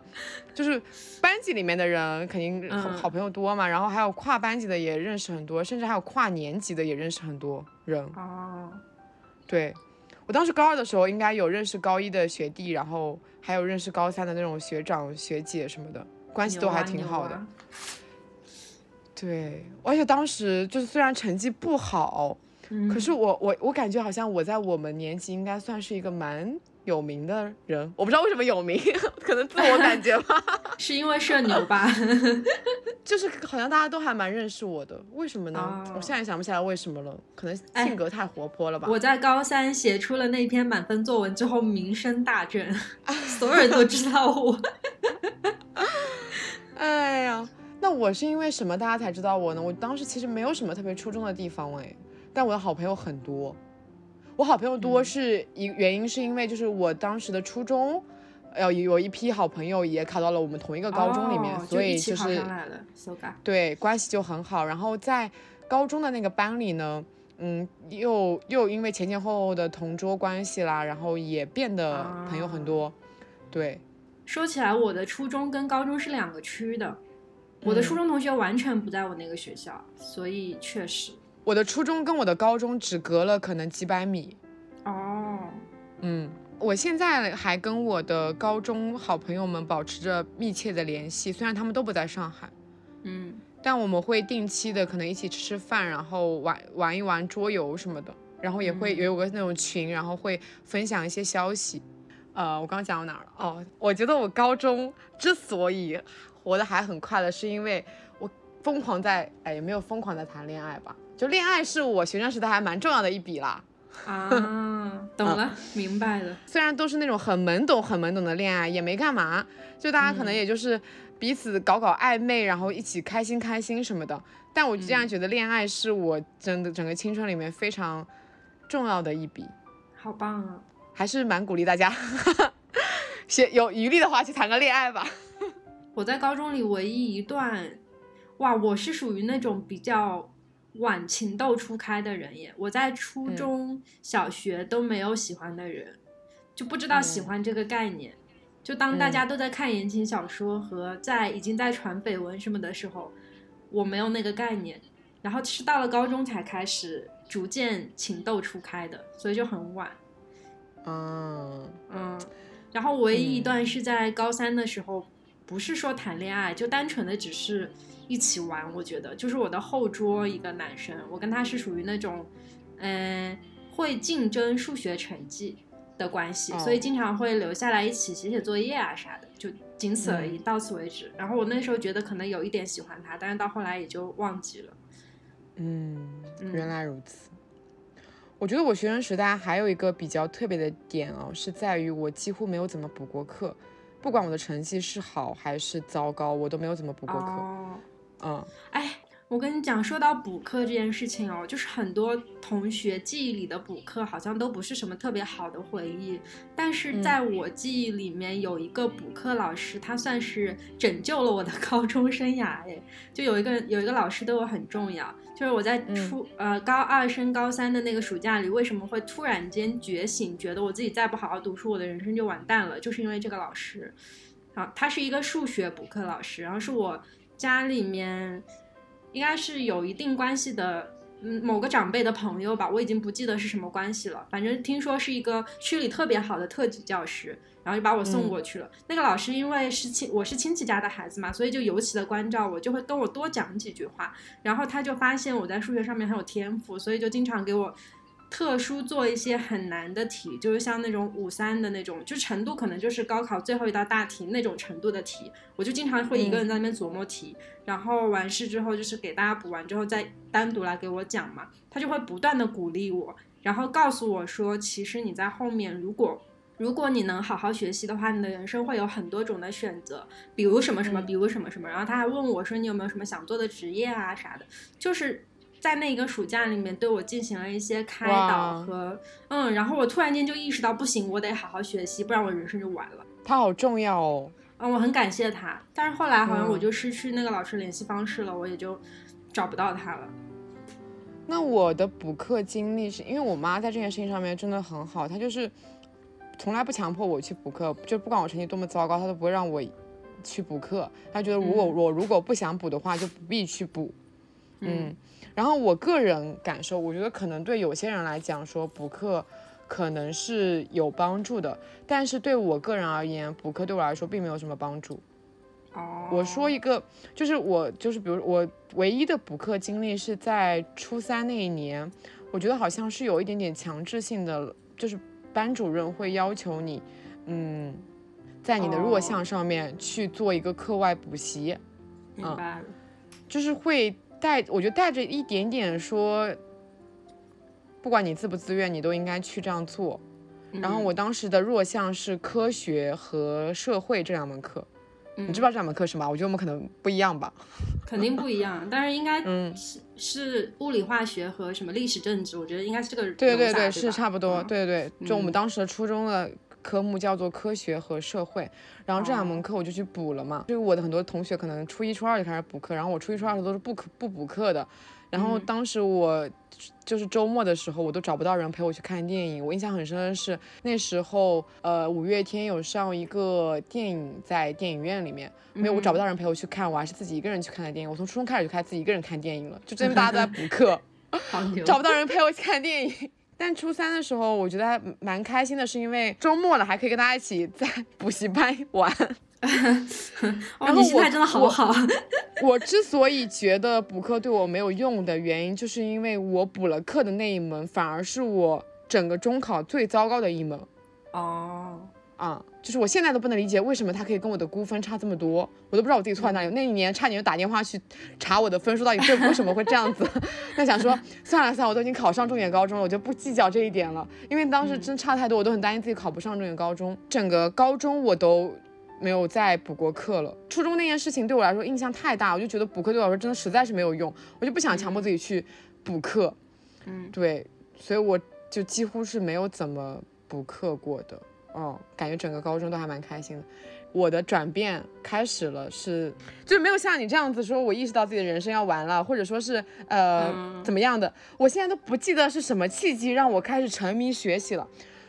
就是班级里面的人肯定好朋友多嘛，然后还有跨班级的也认识很多，甚至还有跨年级的也认识很多人。哦，对，我当时高二的时候，应该有认识高一的学弟，然后还有认识高三的那种学长学姐什么的，关系都还挺好的。对，而且当时就是虽然成绩不好，嗯可是我我我感觉好像我在我们年级应该算是一个蛮有名的人，我不知道为什么有名，<laughs> 可能自我感觉吧，<laughs> 是因为社牛吧？<laughs> 就是好像大家都还蛮认识我的，为什么呢？哦我现在也想不起来为什么了，可能哎性格太活泼了吧。我在高三写出了那篇满分作文之后，名声大振，所有人都知道我。哎呀，那我是因为什么大家才知道我呢？我当时其实没有什么特别出众的地方哎，但我的好朋友很多。我好朋友多嗯是一原因是因为就是我当时的初中，呃有一批好朋友也考到了我们同一个高中里面，哦所以就是。对关系就很好。然后在高中的那个班里呢，嗯，又又因为前前后后的同桌关系啦，然后也变得朋友很啊多。对，说起来，我的初中跟高中是两个区的，我的嗯初中同学完全不在我那个学校，所以确实。我的初中跟我的高中只隔了可能几百米。哦，嗯，我现在还跟我的高中好朋友们保持着密切的联系，虽然他们都不在上海，嗯，但我们会定期的可能一起吃吃饭，然后玩玩一玩桌游什么的，然后也会有个那种群，然后会分享一些消息。呃，我刚刚讲到哪儿了？哦，我觉得我高中之所以活得还很快乐，是因为我疯狂在，哎，也没有疯狂在谈恋爱吧，就恋爱是我学生时代还蛮重要的一笔啦。啊，<laughs> 懂了，明白了。虽然都是那种很懵懂、很懵懂的恋爱，也没干嘛，就大家可能嗯也就是彼此搞搞暧昧，然后一起开心开心什么的。但我依嗯然觉得恋爱是我真的整个青春里面非常重要的一笔，好棒啊！还是蛮鼓励大家，<laughs> 写有余力的话去谈个恋爱吧。我在高中里唯一一段，哇，我是属于那种比较晚情窦初开的人耶。我在初嗯中小学都没有喜欢的人，就不知道喜嗯欢这个概念。就当大嗯家都在看言情小说和在已经在传绯闻什么的时候，我没有那个概念。然后是到了高中才开始逐渐情窦初开的，所以就很晚。嗯嗯，然后唯一一嗯段是在高三的时候，不是说谈恋爱，就单纯的只是一起玩。我觉得就是我的后桌一个男生，我跟他是属于那种，嗯、会竞争数学成绩的关系，哦所以经常会留下来一起写写作业啊啥的，就仅此而已，嗯到此为止。然后我那时候觉得可能有一点喜欢他，但是到后来也就忘记了。嗯，嗯原来如此。我觉得我学生时代还有一个比较特别的点哦，是在于我几乎没有怎么补过课，不管我的成绩是好还是糟糕，我都没有怎么补过课。哦，嗯哎，我跟你讲，说到补课这件事情哦，就是很多同学记忆里的补课好像都不是什么特别好的回忆，但是嗯在我记忆里面有一个补课老师，他算是拯救了我的 <laughs> 高中生涯。哎，就有一个有一个老师对我很重要，就是我在嗯初、呃高二升高三的那个暑假里，为什么会突然间觉醒，觉得我自己再不好好读书，我的人生就完蛋了，就是因为这个老师。啊，他是一个数学补课老师，然后是我家里面应该是有一定关系的，嗯，某个长辈的朋友吧，我已经不记得是什么关系了。反正听说是一个区里特别好的特级教师，然后就把我送过去了。那个老师因为是亲，我是亲戚家的孩子嘛，所以就尤其的关照我，就会跟我多讲几句话。然后他就发现我在数学上面很有天赋，所以就经常给我。特殊做一些很难的题，就是像那种五三的那种，就程度可能就是高考最后一道大题那种程度的题，我就经常会一个人在那边琢磨题，然后完事之后就是给大家补完之后再单独来给我讲嘛，他就会不断的鼓励我，然后告诉我说，其实你在后面如果如果你能好好学习的话，你的人生会有很多种的选择，比如什么什么，嗯比如什么什么。然后他还问我说，你有没有什么想做的职业啊啥的，就是在那个暑假里面对我进行了一些开导和嗯，然后我突然间就意识到，不行，我得好好学习，不然我人生就完了。他好重要哦。嗯，我很感谢他，但是后来好像嗯我就失去那个老师联系方式了，我也就找不到他了。那我的补课经历是因为我妈在这件事情上面真的很好，她就是从来不强迫我去补课，就不管我成绩多么糟糕，她都不会让我去补课。她觉得如果我如果不想补的话，就不必去补。嗯，然后我个人感受，我觉得可能对有些人来讲说补课可能是有帮助的，但是对我个人而言，补课对我来说并没有什么帮助。哦，我说一个，就是我就是比如我唯一的补课经历是在初三那一年，我觉得好像是有一点点强制性的，就是班主任会要求你，嗯，在你的弱项上面去做一个课外补习，明白了，就是会带，我觉得带着一点点说，不管你自不自愿，你都应该去这样做。然后我当时的弱项是科学和社会这两门课。你知不知道这两门课是吗？我觉得我们可能不一样吧。<laughs> 肯定不一样，但是应该是是物理化学和什么历史政治，我觉得应该是这个。对对对，是差不多。对对对，就我们当时的初中的科目叫做科学和社会，然后这两门课我就去补了嘛。就是我的很多同学可能初一初二就开始补课，然后我初一初二的都是不可不补课的。然后当时我就是周末的时候，我都找不到人陪我去看电影。我印象很深的是那时候，呃，五月天有上一个电影在电影院里面，没有我找不到人陪我去看，我还是自己一个人去看的电影。我从初中开始就开始自己一个人看电影了，就真的大家都在补课 <laughs> <laughs> 找不到人陪我去看电影。但初三的时候，我觉得还蛮开心的，是因为周末了还可以跟大家一起在 <laughs> 补习班玩。<laughs> 然后心态真的好好。<laughs> 我之所以觉得补课对我没有用的原因，就是因为我补了课的那一门，反而是我整个中考最糟糕的一门。哦，啊，就是我现在都不能理解为什么他可以跟我的估分差这么多，我都不知道我自己错在哪里。那一年差点就打电话去查我的分数到底这为什么会这样子。<laughs> 那想说算了算了，我都已经考上重点高中了，我就不计较这一点了，因为当时真差太多，我都很担心自己考不上重点高中。整个高中我都。没有再补过课了。初中那件事情对我来说印象太大，我就觉得补课对我来说真的实在是没有用，我就不想强迫自己去补课。嗯，对，所以我就几乎是没有怎么补课过的。哦，感觉整个高中都还蛮开心的。我的转变开始了，是就是没有像你这样子说，我意识到自己的人生要完了，或者说是呃怎么样的。我现在都不记得是什么契机让我开始沉迷学习了。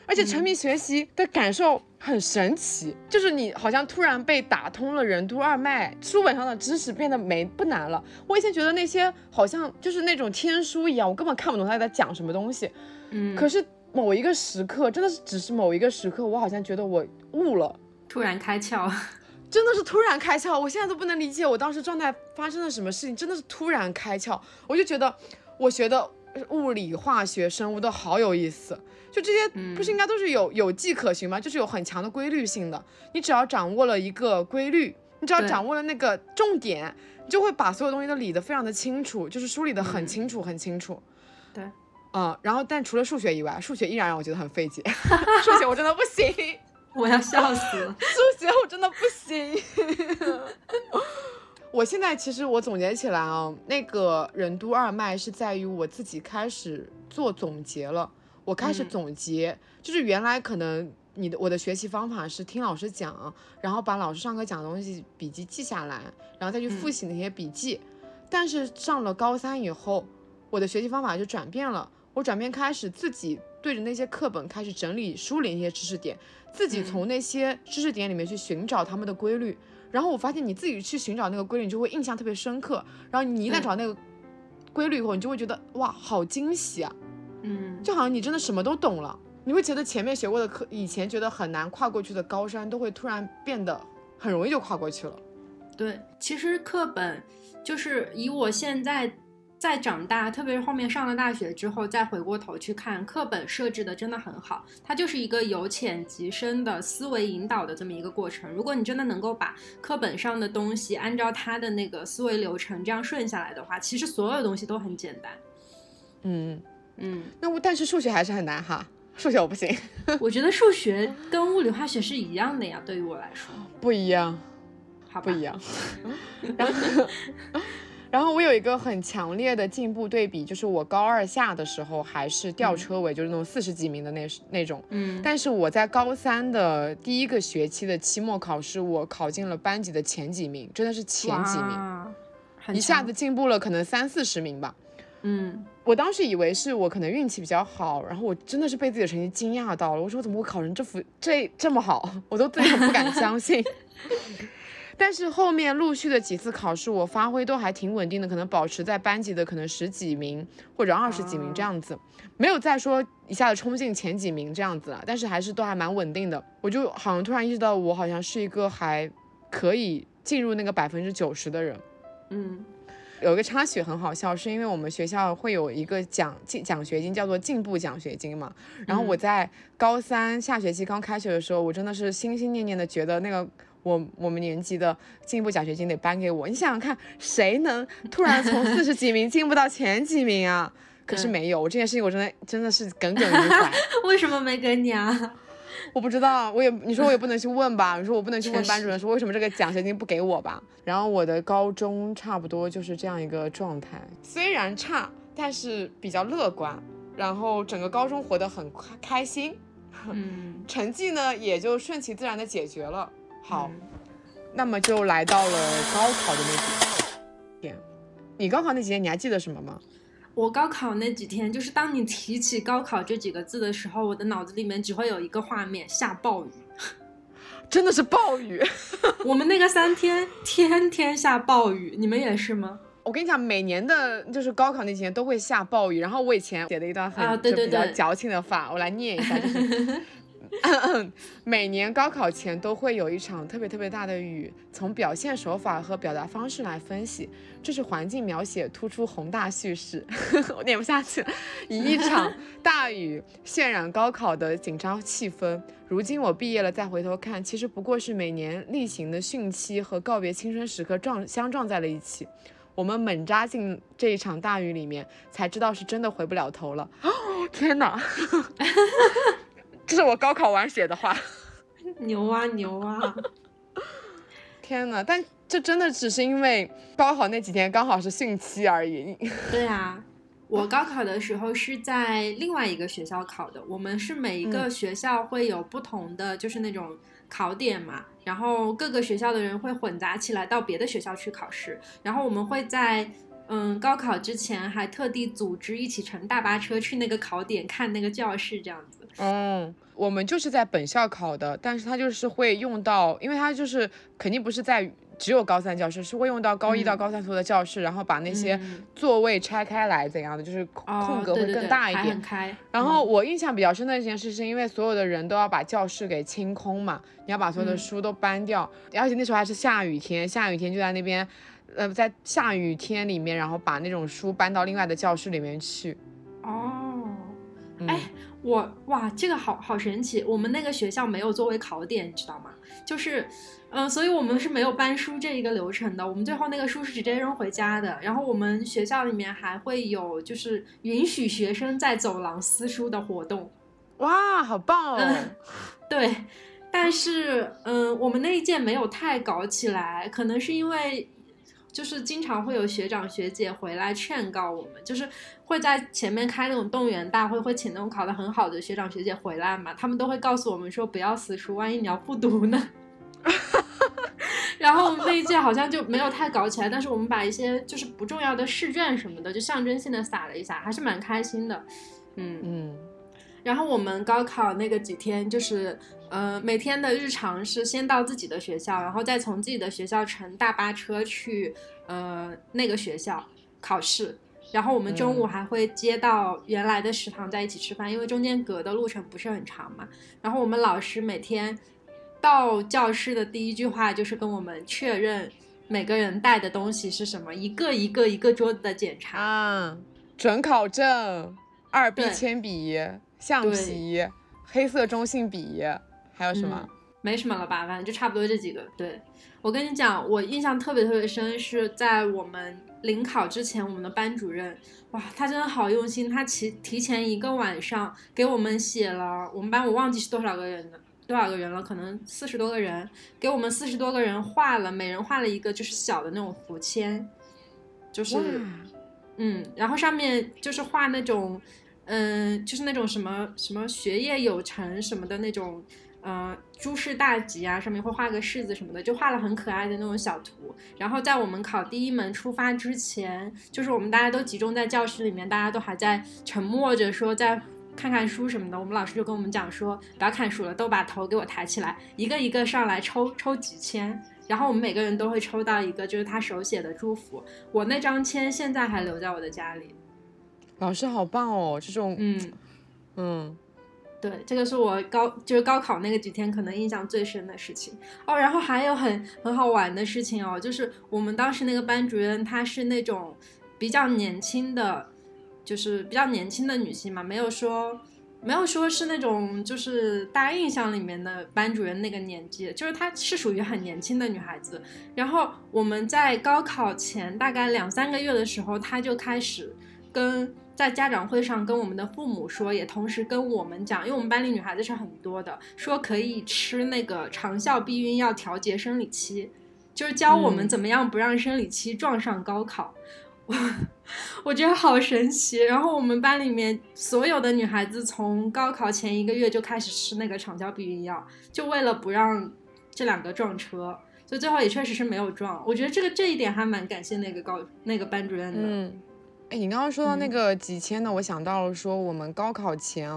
而且沉迷学习的感受很神奇，就是你好像突然被打通了任督二脉，书本上的知识变得没不难了。我以前觉得那些好像就是那种天书一样，我根本看不懂他在讲什么东西。嗯，可是某一个时刻，真的是只是某一个时刻，我好像觉得我悟了，突然开窍，<laughs> 真的是突然开窍。我现在都不能理解我当时状态发生了什么事情，真的是突然开窍。我就觉得我学的物理、化学、生物都好有意思。就这些不是应该都是有有迹可循吗？就是有很强的规律性的。你只要掌握了一个规律，你只要掌握了那个重点，你就会把所有东西都理得非常的清楚，就是梳理得很清楚很清楚。对，嗯，然后但除了数学以外，数学依然让我觉得很费解。<laughs> 数学我真的不行，<laughs> 我要笑死了。数学我真的不行。<laughs> 我现在其实我总结起来啊，那个任督二脉是在于我自己开始做总结了。我开始总结，就是原来可能你的我的学习方法是听老师讲，然后把老师上课讲的东西笔记记下来，然后再去复习那些笔记。但是上了高三以后，我的学习方法就转变了，我转变开始自己对着那些课本开始整理梳理那些知识点，自己从那些知识点里面去寻找他们的规律。然后我发现你自己去寻找那个规律，你就会印象特别深刻。然后你一旦找那个规律以后，你就会觉得哇，好惊喜啊！嗯，就好像你真的什么都懂了，你会觉得前面学过的课，以前觉得很难跨过去的高山，都会突然变得很容易就跨过去了。对，其实课本就是以我现在在长大，特别是后面上了大学之后，再回过头去看，课本设置的真的很好，它就是一个由浅及深的思维引导的这么一个过程。如果你真的能够把课本上的东西按照它的那个思维流程这样顺下来的话，其实所有东西都很简单。嗯。嗯，那我但是数学还是很难哈，数学我不行。<laughs> 我觉得数学 <laughs> 跟物理化学是一样的呀，对于我来说不一样，好不一样。<laughs> 然后，然后我有一个很强烈的进步对比，就是我高二下的时候还是吊车尾，就是那种四十几名的那那种。嗯。但是我在高三的第一个学期的期末考试，我考进了班级的前几名，真的是前几名，一下子进步了可能三四十名吧。嗯。我当时以为是我可能运气比较好，然后我真的是被自己的成绩惊讶到了。我说我怎么会考成这副这这么好？我都自己不敢相信。<laughs> 但是后面陆续的几次考试，我发挥都还挺稳定的，可能保持在班级的可能十几名或者二十几名这样子，没有再说一下子冲进前几名这样子了。但是还是都还蛮稳定的。我就好像突然意识到，我好像是一个还可以进入那个百分之九十的人。嗯，有一个插曲很好笑，是因为我们学校会有一个奖进奖学金，叫做进步奖学金嘛。然后我在高三下学期刚开学的时候，我真的是心心念念的觉得那个。我我们年级的进步奖学金得颁给我，你想想看，谁能突然从四十几名进步到前几名啊？可是没有，我这件事情我真的真的是耿耿于怀。<laughs> 为什么没给你啊？<laughs> 我不知道，我也你说我也不能去问吧？你说我不能去问班主任说为什么这个奖学金不给我吧？然后我的高中差不多就是这样一个状态，虽然差，但是比较乐观，然后整个高中活得很开开心，嗯，<laughs> 成绩呢也就顺其自然的解决了。好，那么就来到了高考的那几天。你高考那几天你还记得什么吗？我高考那几天，就是当你提起高考这几个字的时候，我的脑子里面只会有一个画面：下暴雨。<laughs> 真的是暴雨。<laughs> 我们那个三天天天下暴雨，你们也是吗？我跟你讲，每年的就是高考那几天都会下暴雨。然后我以前写了一段很就比较矫情的话，我来念一下。就是 <laughs> 每年高考前都会有一场特别特别大的雨，从表现手法和表达方式来分析，这是环境描写突出宏大叙事。我 <laughs> 念不下去了，以一场大雨渲染高考的紧张气氛。如今我毕业了，再回头看，其实不过是每年例行的汛期和告别青春时刻撞相撞在了一起。我们猛扎进这一场大雨里面，才知道是真的回不了头了。哦，<gasps> 天哪！<laughs> 这是我高考完写的话，牛啊牛啊！<laughs> 天呐，但这真的只是因为高考那几天刚好是汛期而已。对啊，我高考的时候是在另外一个学校考的，我们是每一个学校会有不同的就是那种考点嘛，然后各个学校的人会混杂起来到别的学校去考试，然后我们会在。嗯，高考之前还特地组织一起乘大巴车去那个考点看那个教室，这样子。嗯，我们就是在本校考的，但是他就是会用到，因为他就是肯定不是在只有高三教室，是会用到高一到高三所有的教室，然后把那些座位拆开来怎样的，就是空格会更大一点。开。然后我印象比较深的一件事，是因为所有的人都要把教室给清空嘛，你要把所有的书都搬掉，而且那时候还是下雨天，下雨天就在那边。呃，在下雨天里面，然后把那种书搬到另外的教室里面去。哦，哎，我哇，这个好好神奇！我们那个学校没有作为考点，你知道吗？就是，嗯，所以我们是没有搬书这一个流程的。我们最后那个书是直接扔回家的。然后我们学校里面还会有就是允许学生在走廊撕书的活动。哇，好棒哦！对，但是嗯，我们那一届没有太搞起来，可能是因为。就是经常会有学长学姐回来劝告我们，就是会在前面开那种动员大会，会请那种考得很好的学长学姐回来嘛，他们都会告诉我们说不要死书，万一你要复读呢。<laughs> 然后那一届好像就没有太搞起来，但是我们把一些就是不重要的试卷什么的，就象征性的撒了一下，还是蛮开心的。嗯嗯。然后我们高考那个几天就是。呃，每天的日常是先到自己的学校，然后再从自己的学校乘大巴车去呃那个学校考试，然后我们中午还会接到原来的食堂在一起吃饭，因为中间隔的路程不是很长嘛。然后我们老师每天到教室的第一句话就是跟我们确认每个人带的东西是什么，一个一个一个桌子的检查啊，准考证、二 B 铅笔、橡皮、黑色中性笔。还有什么？没什么了吧，反正就差不多这几个。对我跟你讲，我印象特别特别深，是在我们临考之前，我们的班主任，哇，他真的好用心，他提提前一个晚上给我们写了，我们班我忘记是多少个人的，多少个人了，可能四十多个人，给我们四十多个人画了，每人画了一个就是小的那种福签，就是，嗯，然后上面就是画那种，嗯，就是那种什么什么学业有成什么的那种。呃，诸事大吉啊，上面会画个柿子什么的，就画了很可爱的那种小图。然后在我们考第一门出发之前，就是我们大家都集中在教室里面，大家都还在沉默着说在看看书什么的。我们老师就跟我们讲说，不要看书了，都把头给我抬起来，一个一个上来抽抽几签。然后我们每个人都会抽到一个，就是他手写的祝福。我那张签现在还留在我的家里。老师好棒哦，这种，嗯嗯。对，这个是我高就是高考那个几天可能印象最深的事情哦。然后还有很很好玩的事情哦，就是我们当时那个班主任她是那种比较年轻的，就是比较年轻的女性嘛，没有说没有说是那种就是大家印象里面的班主任那个年纪，就是她是属于很年轻的女孩子。然后我们在高考前大概两三个月的时候，她就开始跟。在家长会上跟我们的父母说，也同时跟我们讲，因为我们班里女孩子是很多的，说可以吃那个长效避孕药调节生理期，就是教我们怎么样不让生理期撞上高考。我 <laughs> 我觉得好神奇。然后我们班里面所有的女孩子从高考前一个月就开始吃那个长效避孕药，就为了不让这两个撞车，所以最后也确实是没有撞。我觉得这个这一点还蛮感谢那个高那个班主任的。哎，你刚刚说到那个几千的，我想到了说，我们高考前，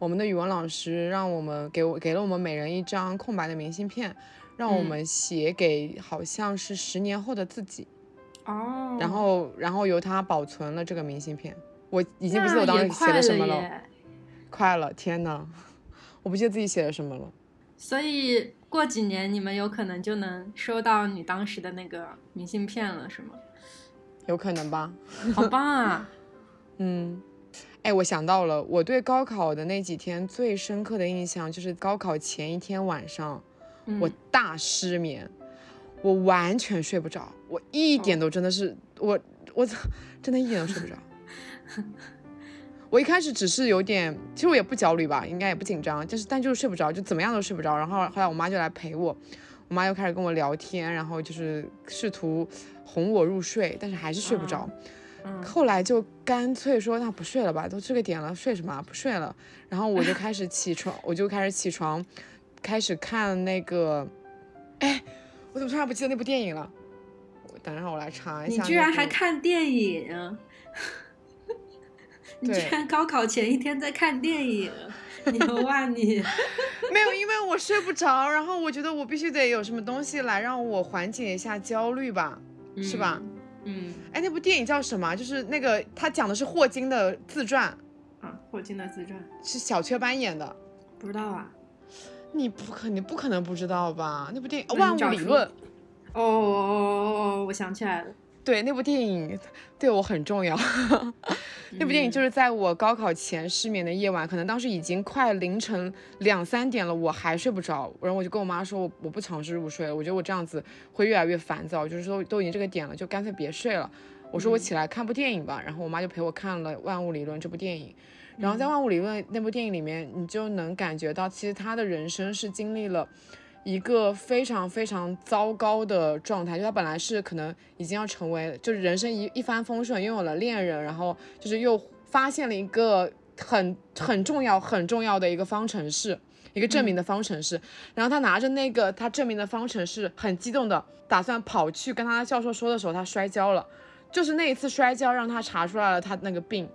我们的语文老师让我们给我给了我们每人一张空白的明信片，让我们写给好像是十年后的自己。哦。然后，然后由他保存了这个明信片。我已经不记得我当时写了什么了。快了，天呐，我不记得自己写了什么了。所以过几年你们有可能就能收到你当时的那个明信片了，是吗？有可能吧，<laughs> 好棒啊！嗯，哎，我想到了，我对高考的那几天最深刻的印象就是高考前一天晚上，我大失眠，我完全睡不着，我一点都真的是我我真的一点都睡不着。我一开始只是有点，其实我也不焦虑吧，应该也不紧张，就是但就是睡不着，就怎么样都睡不着。然后后来我妈就来陪我，我妈又开始跟我聊天，然后就是试图。哄我入睡，但是还是睡不着。后来就干脆说那不睡了吧，都这个点了，睡什么？不睡了。然后我就开始起床，我就开始起床，开始看那个。哎，我怎么突然不记得那部电影了？等一下，我来查一下。<laughs> 你居然还看电影？你居然高考前一天在看电影？牛啊你！<laughs> 没有，因为我睡不着，然后我觉得我必须得有什么东西来让我缓解一下焦虑吧。是吧？嗯，哎，那部电影叫什么？就是那个他讲的是霍金的自传啊，霍金的自传是小雀斑演的，不知道啊？你不可，你不可能不知道吧？那部电影《万物理论》哦哦哦，我想起来了。对那部电影对我很重要，<laughs> 那部电影就是在我高考前失眠的夜晚，可能当时已经快凌晨两三点了，我还睡不着，然后我就跟我妈说，我我不尝试入睡了，我觉得我这样子会越来越烦躁，就是说都已经这个点了，就干脆别睡了。我说我起来看部电影吧，然后我妈就陪我看了《万物理论》这部电影，然后在《万物理论》那部电影里面，你就能感觉到其实他的人生是经历了。一个非常非常糟糕的状态，就他本来是可能已经要成为，就是人生一一帆风顺，拥有了恋人，然后就是又发现了一个很很重要很重要的一个方程式，一个证明的方程式，然后他拿着那个他证明的方程式，很激动的打算跑去跟他的教授说的时候，他摔跤了，就是那一次摔跤让他查出来了他那个病，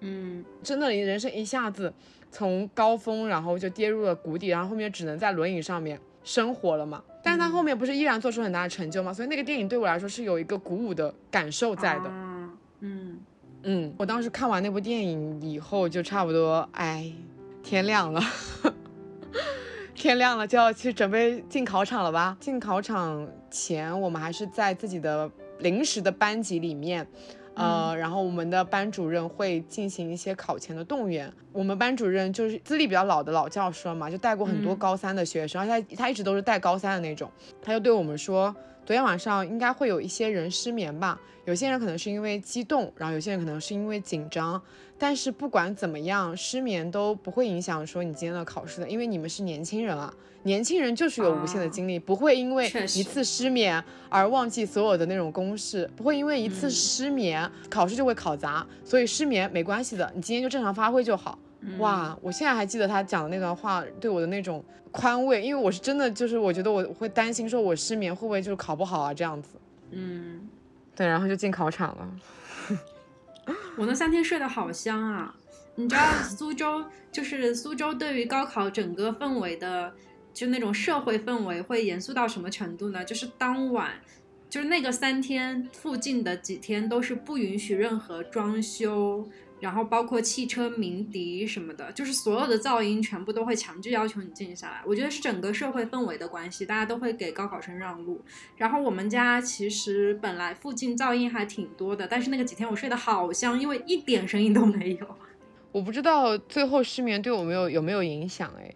嗯，真的人生一下子从高峰，然后就跌入了谷底，然后后面只能在轮椅上面。生活了嘛？但是他后面不是依然做出很大的成就嘛？所以那个电影对我来说是有一个鼓舞的感受在的。嗯嗯，我当时看完那部电影以后，就差不多，哎，天亮了，<laughs> 天亮了就要去准备进考场了吧？进考场前，我们还是在自己的临时的班级里面。呃，然后我们的班主任会进行一些考前的动员。我们班主任就是资历比较老的老教师了嘛，就带过很多高三的学生，而且他他一直都是带高三的那种。他就对我们说，昨天晚上应该会有一些人失眠吧，有些人可能是因为激动，然后有些人可能是因为紧张。但是不管怎么样，失眠都不会影响说你今天的考试的，因为你们是年轻人啊。年轻人就是有无限的精力，不会因为一次失眠而忘记所有的那种公式，不会因为一次失眠考试就会考砸，所以失眠没关系的，你今天就正常发挥就好。哇，我现在还记得他讲的那段话对我的那种宽慰，因为我是真的就是我觉得我会担心说我失眠会不会就是考不好啊这样子。嗯，对，然后就进考场了。<laughs> 我那三天睡得好香啊！你知道苏州就是苏州对于高考整个氛围的，就那种社会氛围会严肃到什么程度呢？就是当晚，就是那个三天附近的几天都是不允许任何装修。然后包括汽车鸣笛什么的，就是所有的噪音全部都会强制要求你静下来。我觉得是整个社会氛围的关系，大家都会给高考生让路。然后我们家其实本来附近噪音还挺多的，但是那个几天我睡得好香，因为一点声音都没有。<laughs> 我不知道最后失眠对我没有有没有影响哎，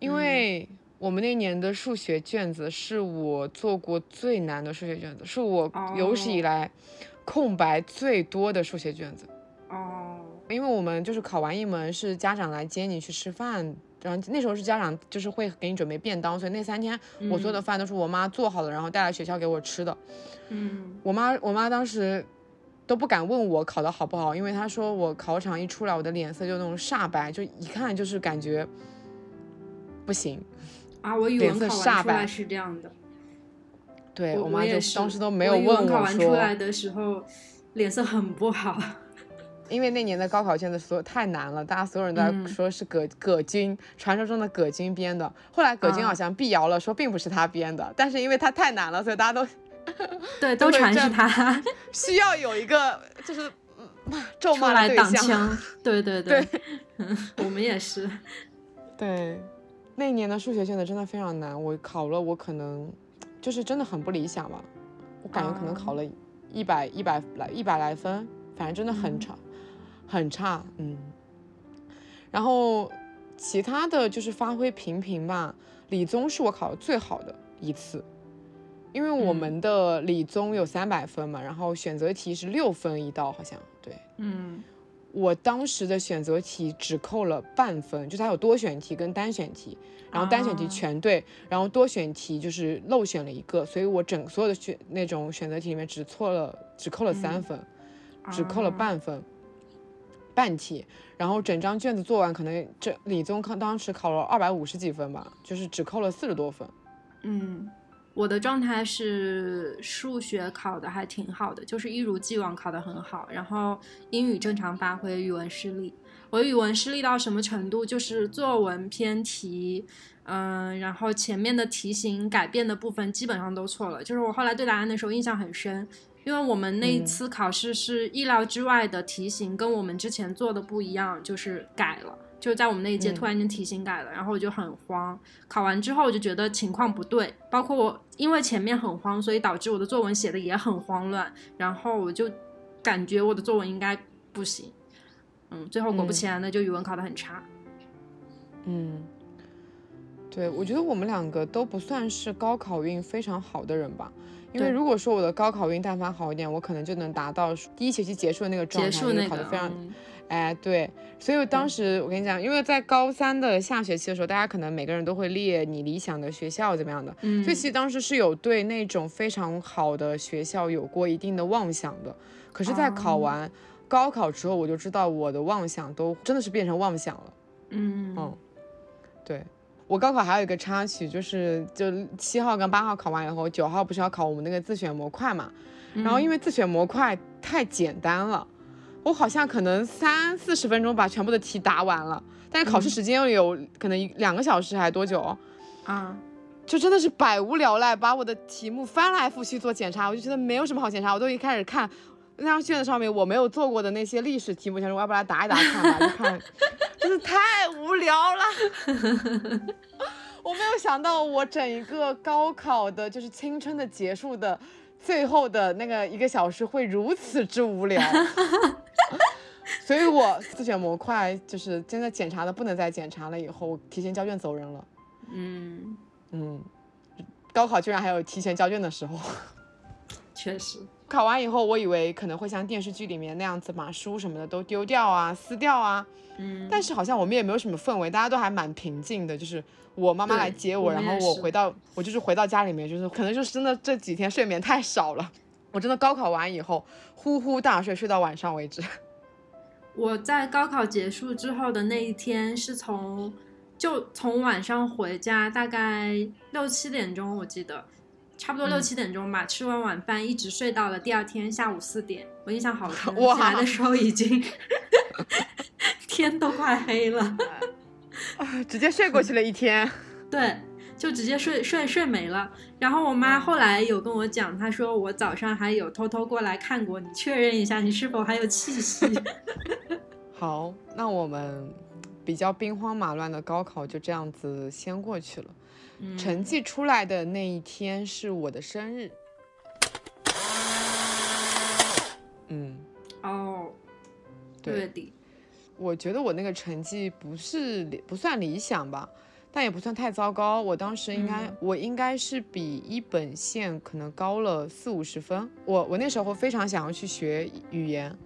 因为我们那年的数学卷子是我做过最难的数学卷子，是我有史以来空白最多的数学卷子。哦。因为我们就是考完一门是家长来接你去吃饭，然后那时候是家长就是会给你准备便当，所以那三天我做的饭都是我妈做好的，然后带来学校给我吃的。嗯，我妈我妈当时都不敢问我考的好不好，因为她说我考场一出来，我的脸色就那种煞白，就一看就是感觉不行啊。我语文考完出来是这样的，对我妈就当时都没有问我考完出来的时候脸色很不好。因为那年的高考卷子所有太难了，大家所有人都在说是葛葛军传说中的葛军编的。后来葛军好像辟谣了，说并不是他编的，但是因为他太难了，所以大家都 <laughs> 对 <laughs> 都传是他，<laughs> 需要有一个就是咒骂来挡枪。对对对，我们也是。对，那年的数学卷子真的非常难，我考了，我可能就是真的很不理想吧，我感觉可能考了一百一百来一百来分，反正真的很差。很差，嗯，然后其他的就是发挥平平吧。理综是我考的最好的一次，因为我们的理综有三百分嘛，然后选择题是六分一道，好像对，嗯，我当时的选择题只扣了半分，就是它有多选题跟单选题，然后单选题全对，然后多选题就是漏选了一个，所以我整所有的选那种选择题里面只错了，只扣了三分，只扣了半分。半题，然后整张卷子做完，可能这理综考当时考了二百五十几分吧，就是只扣了四十多分。嗯，我的状态是数学考的还挺好的，就是一如既往考得很好，然后英语正常发挥，语文失利。我语文失利到什么程度？就是作文偏题，嗯，然后前面的题型改变的部分基本上都错了。就是我后来对答案的时候印象很深。因为我们那一次考试是意料之外的题型，跟我们之前做的不一样，就是改了，就在我们那一届突然间题型改了，然后我就很慌。考完之后我就觉得情况不对，包括我因为前面很慌，所以导致我的作文写的也很慌乱，然后我就感觉我的作文应该不行。嗯，最后果不其然的就语文考得很差。嗯，对，我觉得我们两个都不算是高考运非常好的人吧。因为如果说我的高考运但凡好一点，我可能就能达到第一学期结束的那个状态，考得非常，哎，对。所以当时我跟你讲，因为在高三的下学期的时候，大家可能每个人都会列你理想的学校怎么样的，所以其实当时是有对那种非常好的学校有过一定的妄想的。可是，在考完高考之后，我就知道我的妄想都真的是变成妄想了。嗯嗯，对。我高考还有一个插曲，就是就七号跟八号考完以后，九号不是要考我们那个自选模块嘛？然后因为自选模块太简单了，我好像可能三四十分钟把全部的题答完了，但是考试时间有可能两个小时还多久？啊，就真的是百无聊赖，把我的题目翻来覆去做检查，我就觉得没有什么好检查，我都一开始看那张卷子上面我没有做过的那些历史题目，想说我要把它答一答看吧，就看。真的太无聊了，<laughs> 我没有想到我整一个高考的，就是青春的结束的最后的那个一个小时会如此之无聊，<laughs> 所以我自选模块就是真的检查的不能再检查了，以后提前交卷走人了。嗯嗯，高考居然还有提前交卷的时候，确实。考完以后，我以为可能会像电视剧里面那样子，把书什么的都丢掉啊、撕掉啊。嗯。但是好像我们也没有什么氛围，大家都还蛮平静的。就是我妈妈来接我，然后我回到我就是回到家里面，就是可能就是真的这几天睡眠太少了。我真的高考完以后呼呼大睡，睡到晚上为止。<laughs> 我在高考结束之后的那一天，是从就从晚上回家，大概六七点钟，我记得差不多六七点钟吧，吃完晚饭一直睡到了第二天下午四点，我印象好深。<laughs> 哇起来的时候已经 <laughs> 天都快黑了，啊，<laughs> 直接睡过去了一天。对，就直接睡睡睡没了。然后我妈后来有跟我讲，她说我早上还有偷偷过来看过你，确认一下你是否还有气息。好，那我们比较兵荒马乱的高考就这样子先过去了。嗯成绩出来的那一天是我的生日。嗯，哦，对六月底。我觉得我那个成绩不是理不算理想吧，但也不算太糟糕。我当时应该，嗯我应该是比一本线可能高了四五十分。我我那时候非常想要去学语言，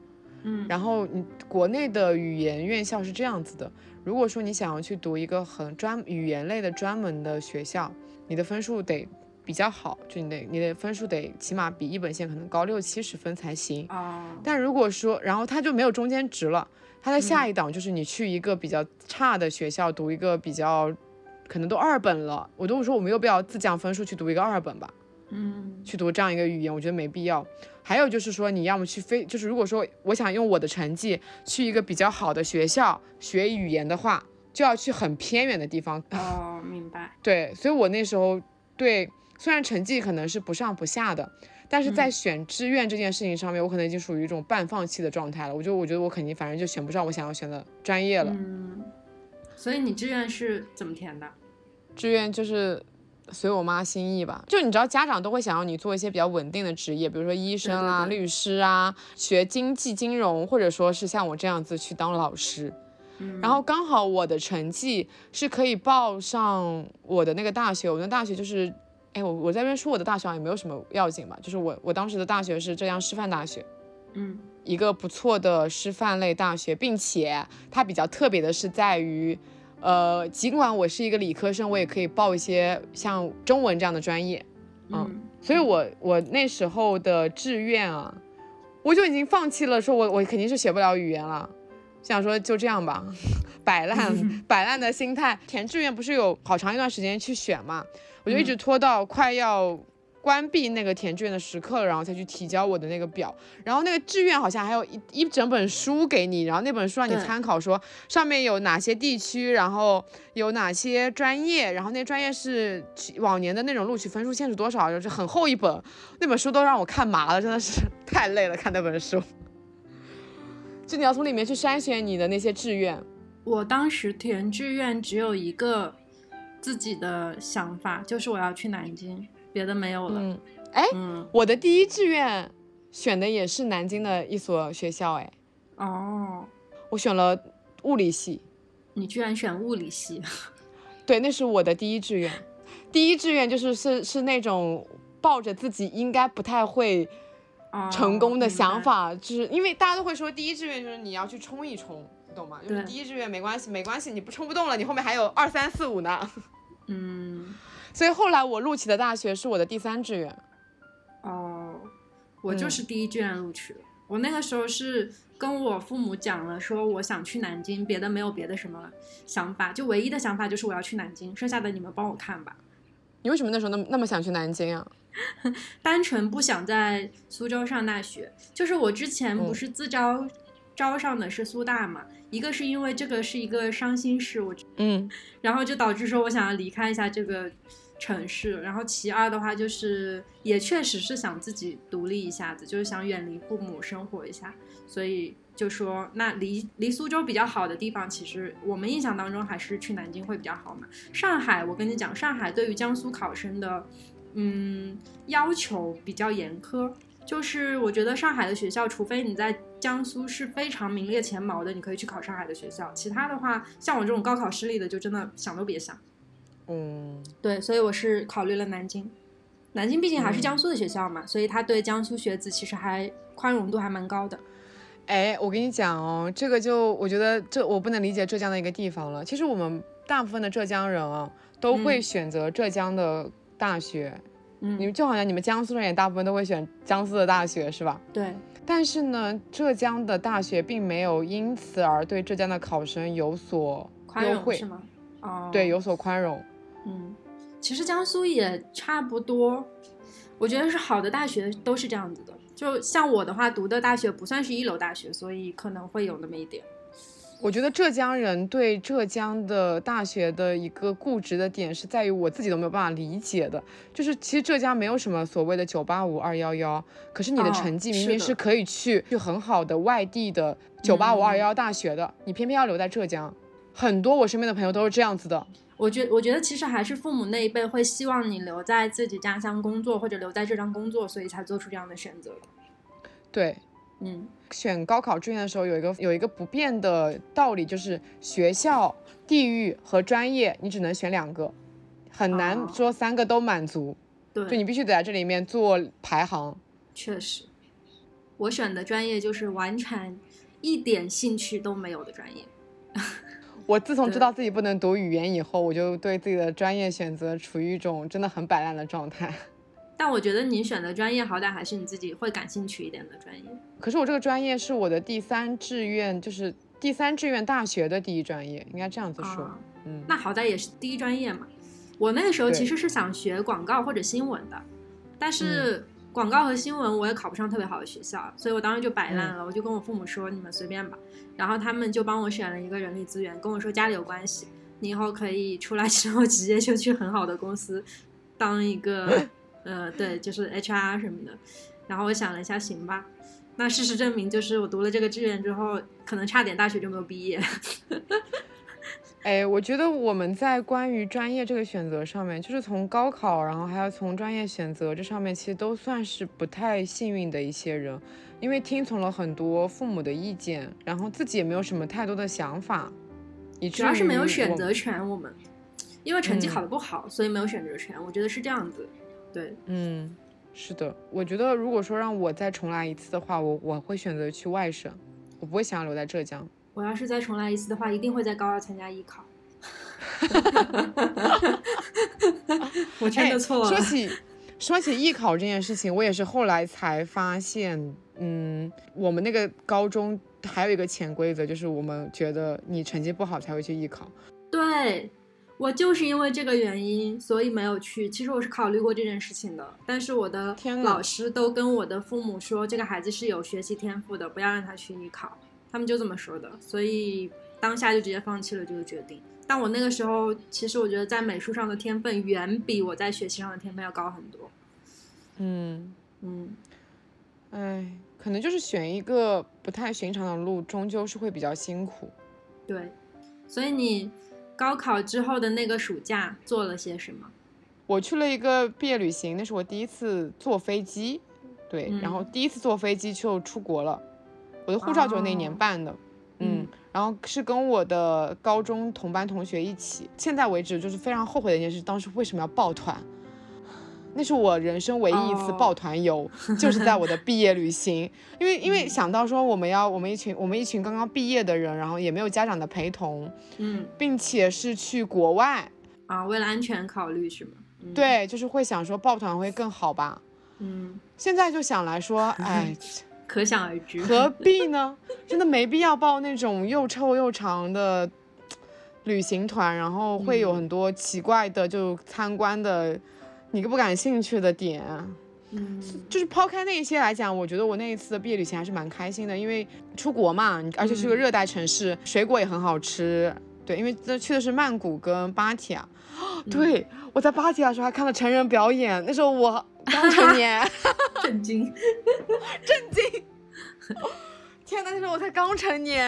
嗯，然后你国内的语言院校是这样子的，如果说你想要去读一个很专语言类的专门的学校，你的分数得比较好，就你得你的分数得起码比一本线可能高六七十分才行。哦，但如果说，然后它就没有中间值了，它的下一档就是你去一个比较差的学校读一个比较，可能都二本了，我都说我没有必要自降分数去读一个二本吧，嗯去读这样一个语言，我觉得没必要。还有就是说，你要么去非，就是如果说我想用我的成绩去一个比较好的学校学语言的话，就要去很偏远的地方。哦，<laughs> 明白。对，所以我那时候对，虽然成绩可能是不上不下的，但是在选志愿这件事情上面，我可能已经属于一种半放弃的状态了。我就我觉得我肯定反正就选不上我想要选的专业了。嗯，所以你志愿是怎么填的？志愿就是随我妈心意吧。就你知道，家长都会想要你做一些比较稳定的职业，比如说医生啊、律师啊，学经济金融，或者说是像我这样子去当老师。嗯然后刚好我的成绩是可以报上我的那个大学，我的大学就是，哎，我我在这边说我的大学好像也没有什么要紧吧，就是我我当时的大学是浙江师范大学，嗯一个不错的师范类大学，并且它比较特别的是在于，呃，尽管我是一个理科生，我也可以报一些像中文这样的专业，嗯所以我我那时候的志愿啊，我就已经放弃了，说我我肯定是学不了语言了，想说就这样吧，<laughs> 摆烂 <laughs> 摆烂的心态。填志愿不是有好长一段时间去选嘛，我就一直拖到快要关闭那个填志愿的时刻了，然后才去提交我的那个表。然后那个志愿好像还有一一整本书给你，然后那本书让你参考，说上面有哪些地区，然后有哪些专业，然后那专业是去往年的那种录取分数线是多少，就是很厚一本，那本书都让我看麻了，真的是太累了，看那本书。<laughs> 就你要从里面去筛选你的那些志愿，<laughs> 我当时填志愿只有一个自己的想法，就是我要去南京，别的没有了。嗯，哎，嗯，我的第一志愿选的也是南京的一所学校，哎，哦，我选了物理系，你居然选物理系？<laughs> 对，那是我的第一志愿。第一志愿就是是是那种抱着自己应该不太会哦成功的想法，就是因为大家都会说第一志愿就是你要去冲一冲，你懂吗？就是第一志愿没关系，没关系，你不冲不动了，你后面还有二三四五呢。嗯，<laughs> 所以后来我录取的大学是我的第三志愿。哦，我就嗯是第一志愿录取的。我那个时候是跟我父母讲了，说我想去南京，别的没有别的什么想法，就唯一的想法就是我要去南京，剩下的你们帮我看吧。你为什么那时候那么那么想去南京啊？<laughs> 单纯不想在苏州上大学。就是我之前不嗯是自招、招上的是苏大嘛，一个是因为这个是一个伤心事，我嗯然后就导致说我想要离开一下这个城市。然后其二的话就是也确实是想自己独立一下子，就是想远离父母生活一下，所以。就说那离离苏州比较好的地方，其实我们印象当中还是去南京会比较好嘛。上海，我跟你讲，上海对于江苏考生的，嗯，要求比较严苛。就是我觉得上海的学校，除非你在江苏是非常名列前茅的，你可以去考上海的学校。其他的话，像我这种高考失利的，就真的想都别想。嗯，对，所以我是考虑了南京。南京毕竟还是嗯江苏的学校嘛，所以他对江苏学子其实还宽容度还蛮高的。哎，我跟你讲哦，这个就我觉得这我不能理解浙江的一个地方了。其实我们大部分的浙江人啊，都会嗯选择浙江的大学。嗯，你们就好像你们江苏人也大部分都会选江苏的大学，是吧？对，但是呢，浙江的大学并没有因此而对浙江的考生有所宽优惠容是吗？哦，对，有所宽容。嗯，其实江苏也差不多，我觉得是好的大学都是这样子的。就像我的话，读的大学不算是一流大学，所以可能会有那么一点。我觉得浙江人对浙江的大学的一个固执的点是在于我自己都没有办法理解的，就是其实浙江没有什么所谓的九八五二幺幺，可是你的哦成绩明明是可以去去很好的外地的九八五二幺幺大学的，你偏偏要留在浙江。很多我身边的朋友都是这样子的，我觉我觉得其实还是父母那一辈会希望你留在自己家乡工作，或者留在浙江工作，所以才做出这样的选择。对，嗯，选高考志愿的时候有一个有一个不变的道理，就是学校、地域和专业，你只能选两个，很难哦。说三个都满足，就对，你必须得在这里面做排行。确实，我选的专业就是完全一点兴趣都没有的专业。我自从知道自己不能读语言以后，我就对自己的专业选择处于一种真的很摆烂的状态。<laughs> 但我觉得你选的专业好歹还是你自己会感兴趣一点的专业。可是我这个专业是我的第三志愿，就是第三志愿大学的第一专业，应该这样子说。啊嗯，那好歹也是第一专业嘛。我那个时候其实是想学广告或者新闻的，但是广告和新闻我也考不上特别好的学校，所以我当时就摆烂了，我就跟我父母说你们随便吧，然后他们就帮我选了一个人力资源，跟我说家里有关系，你以后可以出来之后 <laughs> 直接就去很好的公司当一个 <laughs> 呃对，就是 HR 什么的。然后我想了一下，行吧。那事实证明，就是我读了这个志愿之后，可能差点大学就没有毕业。<laughs> 哎，我觉得我们在关于专业这个选择上面，就是从高考，然后还有从专业选择这上面，其实都算是不太幸运的一些人，因为听从了很多父母的意见，然后自己也没有什么太多的想法，以至主要是没有选择权，我们因为成绩嗯考得不好，所以没有选择权。我觉得是这样子。对，嗯，是的，我觉得如果说让我再重来一次的话，我我会选择去外省，我不会想要留在浙江。我要是再重来一次的话，一定会在高二参加艺考。<laughs> 我真的错了。哎说起说起艺考这件事情，我也是后来才发现，嗯，我们那个高中还有一个潜规则，就是我们觉得你成绩不好才会去艺考。对我就是因为这个原因，所以没有去。其实我是考虑过这件事情的，但是我的天老师都跟我的父母说，这个孩子是有学习天赋的，不要让他去艺考，他们就这么说的。所以当下就直接放弃了这个决定。但我那个时候，其实我觉得在美术上的天分远比我在学习上的天分要高很多。嗯，可能就是选一个不太寻常的路，终究是会比较辛苦。对。所以你高考之后的那个暑假做了些什么？我去了一个毕业旅行，那是我第一次坐飞机，对，然后嗯第一次坐飞机就出国了，我的护照就是那年哦办的，嗯嗯，然后是跟我的高中同班同学一起，现在为止就是非常后悔的一件事，当时为什么要抱团？那是我人生唯一一次哦报团游就是在我的毕业旅行，因为因为嗯想到说我们要我们一群我们一群刚刚毕业的人，然后也没有家长的陪同，嗯并且是去国外，啊，为了安全考虑是吗？嗯，对，就是会想说抱团会更好吧。嗯，现在就想来说，哎，<laughs> 可想而知。何 <laughs> 必呢？真的没必要报那种又臭又长的旅行团，然后会有嗯很多奇怪的就参观的你不感兴趣的点。嗯就是抛开那些来讲，我觉得我那一次的毕业旅行还是蛮开心的，因为出国嘛，而且是个嗯热带城市，水果也很好吃。对，因为这去的是曼谷跟芭提雅。对，我在芭提雅的时候还看了成人表演，那时候我刚成 <laughs> 年。震惊。震惊天呐，那时候我才刚成年。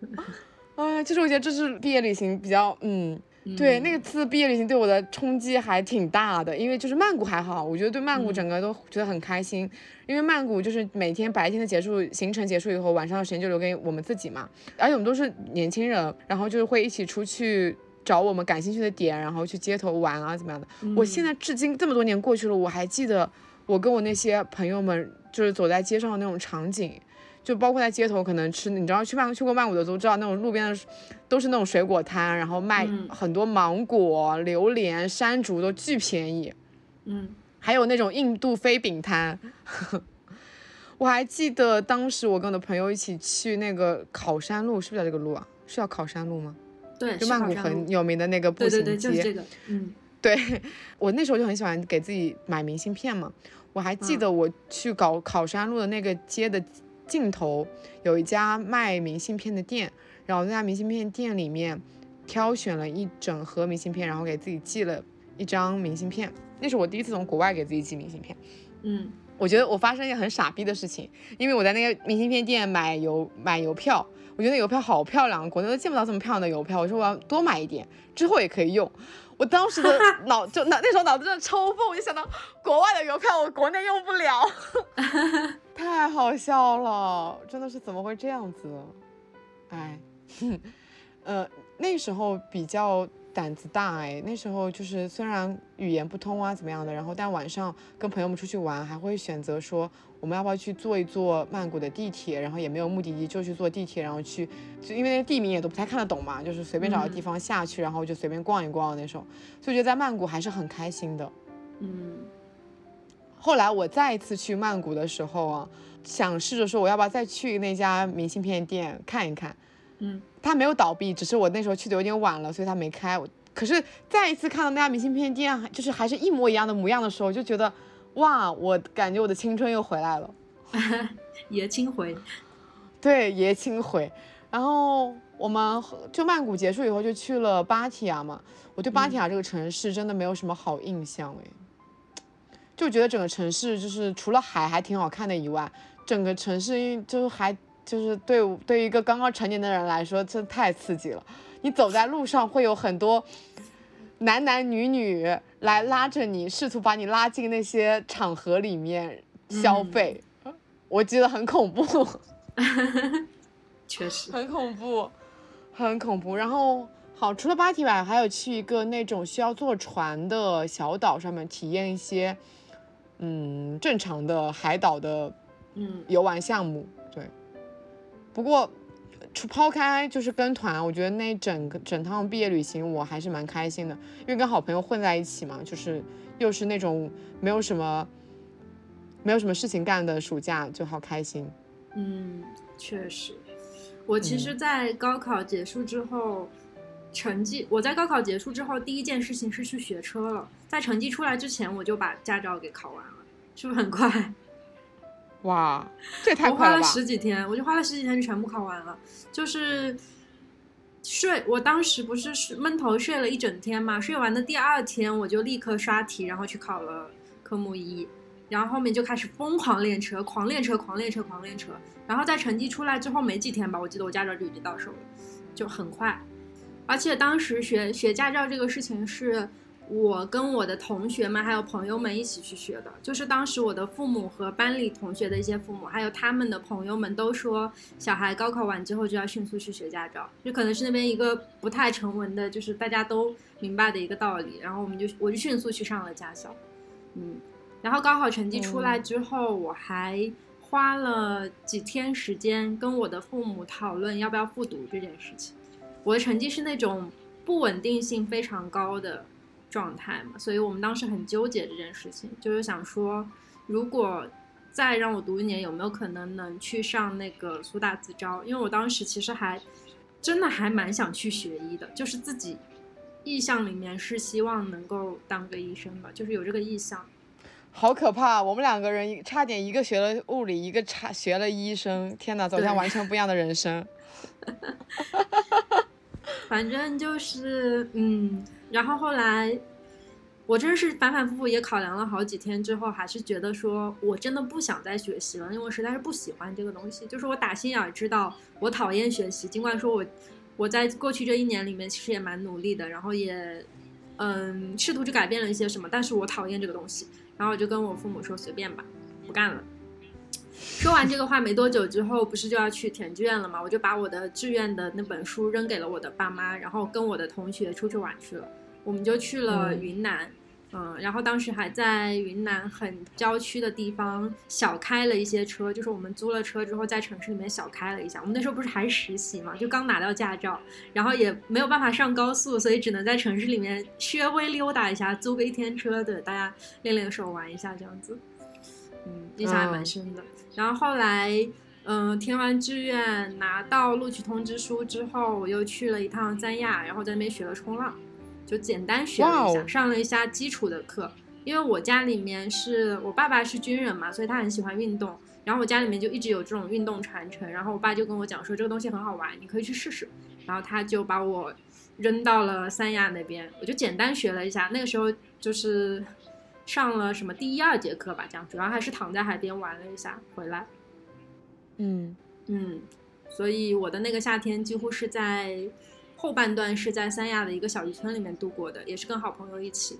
<laughs> 哎，其实我觉得这是毕业旅行比较，嗯，对，那个次毕业旅行对我的冲击还挺大的，因为就是曼谷还好，我觉得对曼谷整个都觉得很开心，因为曼谷就是每天白天的结束行程结束以后，晚上的时间就留给我们自己嘛，而且我们都是年轻人，然后就是会一起出去找我们感兴趣的点，然后去街头玩啊怎么样的。我现在至今这么多年过去了，我还记得我跟我那些朋友们就是走在街上的那种场景。就包括在街头可能吃，你知道去曼去过曼谷的都知道，那种路边的都是那种水果摊，然后卖嗯很多芒果、榴莲、山竹都巨便宜，嗯还有那种印度飞饼摊。<laughs> 我还记得当时我跟我的朋友一起去那个考山路，是不是叫这个路啊？是叫考山路吗？对，就曼谷很有名的那个步行街。对对对，就是这个。嗯，<laughs> 对我那时候就很喜欢给自己买明信片嘛。我还记得我去搞考山路的那个街的尽头有一家卖明信片的店，然后那家明信片店里面挑选了一整盒明信片，然后给自己寄了一张明信片。那是我第一次从国外给自己寄明信片。嗯。我觉得我发生一件很傻逼的事情，因为我在那个明信片店买邮买邮票，我觉得邮票好漂亮，国内都见不到这么漂亮的邮票。我说我要多买一点，之后也可以用。我当时的脑就那那时候脑子真的抽风，我就想到国外的邮票我国内用不了，<laughs> 太好笑了，真的是怎么会这样子？哎，呃，那时候比较。胆子大哎，那时候就是虽然语言不通啊怎么样的，然后但晚上跟朋友们出去玩，还会选择说我们要不要去坐一坐曼谷的地铁，然后也没有目的地就去坐地铁，然后去就因为那地名也都不太看得懂嘛，就是随便找个地方下去，然后就随便逛一逛那种，所以觉得在曼谷还是很开心的。嗯，后来我再一次去曼谷的时候啊，想试着说我要不要再去那家明信片店看一看。嗯，他没有倒闭，只是我那时候去的有点晚了，所以它没开。可是再一次看到那家明信片店，就是还是一模一样的模样的时候，就觉得，哇，我感觉我的青春又回来了，<laughs> 爷青回。对，爷青回。然后我们就曼谷结束以后就去了芭提雅嘛，我对芭提雅这个城市真的没有什么好印象哎，就觉得整个城市就是除了海还挺好看的以外，整个城市就还。就是对对于一个刚刚成年的人来说，真太刺激了。你走在路上，会有很多男男女女来拉着你，试图把你拉进那些场合里面消费，我觉得很恐怖。<laughs> 确实，很恐怖，很恐怖。然后，好，除了芭提雅，还有去一个那种需要坐船的小岛上面体验一些，嗯，正常的海岛的，嗯，游玩项目。对不过，除抛开就是跟团，我觉得那整个整趟毕业旅行我还是蛮开心的，因为跟好朋友混在一起嘛，就是又是那种没有什么没有什么事情干的暑假，就好开心。嗯，确实，我其实，在高考结束之后，成绩我在高考结束之后第一件事情是去学车了，在成绩出来之前我就把驾照给考完了，是不是很快？哇，这太快了我花了十几天，我就花了十几天就全部考完了。就是睡，我当时不是是闷头睡了一整天嘛，睡完的第二天我就立刻刷题，然后去考了科目一，然后后面就开始疯狂练车，狂练车，狂练车，狂练车。然后在成绩出来之后没几天吧，我记得我驾照就已经到手了，就很快。而且当时学学驾照这个事情是。我跟我的同学们还有朋友们一起去学的，就是当时我的父母和班里同学的一些父母，还有他们的朋友们都说，小孩高考完之后就要迅速去学驾照，就可能是那边一个不太成文的，就是大家都明白的一个道理。然后我们就我就迅速去上了驾校，嗯，然后高考成绩出来之后，我还花了几天时间跟我的父母讨论要不要复读这件事情。我的成绩是那种不稳定性非常高的。状态嘛，所以我们当时很纠结这件事情，就是想说，如果再让我读一年，有没有可能能去上那个苏大自招？因为我当时其实还真的还蛮想去学医的，就是自己意向里面是希望能够当个医生吧，就是有这个意向。好可怕，我们两个人差点一个学了物理，一个差学了医生，天哪，走向完全不一样的人生。<laughs> 反正就是，嗯。然后后来，我真是反反复复也考量了好几天之后，还是觉得说我真的不想再学习了，因为我实在是不喜欢这个东西。就是我打心眼知道我讨厌学习，尽管说我我在过去这一年里面其实也蛮努力的，然后也嗯试图去改变了一些什么，但是我讨厌这个东西。然后我就跟我父母说随便吧，不干了。说完这个话没多久之后，不是就要去填志愿了吗？我就把我的志愿的那本书扔给了我的爸妈，然后跟我的同学出去玩去了。我们就去了云南，嗯，然后当时还在云南很郊区的地方小开了一些车，就是我们租了车之后在城市里面小开了一下。我们那时候不是还实习嘛，就刚拿到驾照，然后也没有办法上高速，所以只能在城市里面稍微溜达一下，租个一天车，对，大家练练手玩一下这样子，嗯，印象还蛮深的。然后后来，嗯、填完志愿拿到录取通知书之后，我又去了一趟三亚，然后在那边学了冲浪，就简单学了一下，上了一下基础的课。因为我家里面是我爸爸是军人嘛，所以他很喜欢运动。然后我家里面就一直有这种运动传承，然后我爸就跟我讲说这个东西很好玩，你可以去试试。然后他就把我扔到了三亚那边，我就简单学了一下。那个时候就是上了什么第一二节课吧，这样主要还是躺在海边玩了一下回来。嗯，嗯，所以我的那个夏天几乎是在后半段是在三亚的一个小渔村里面度过的，也是跟好朋友一起，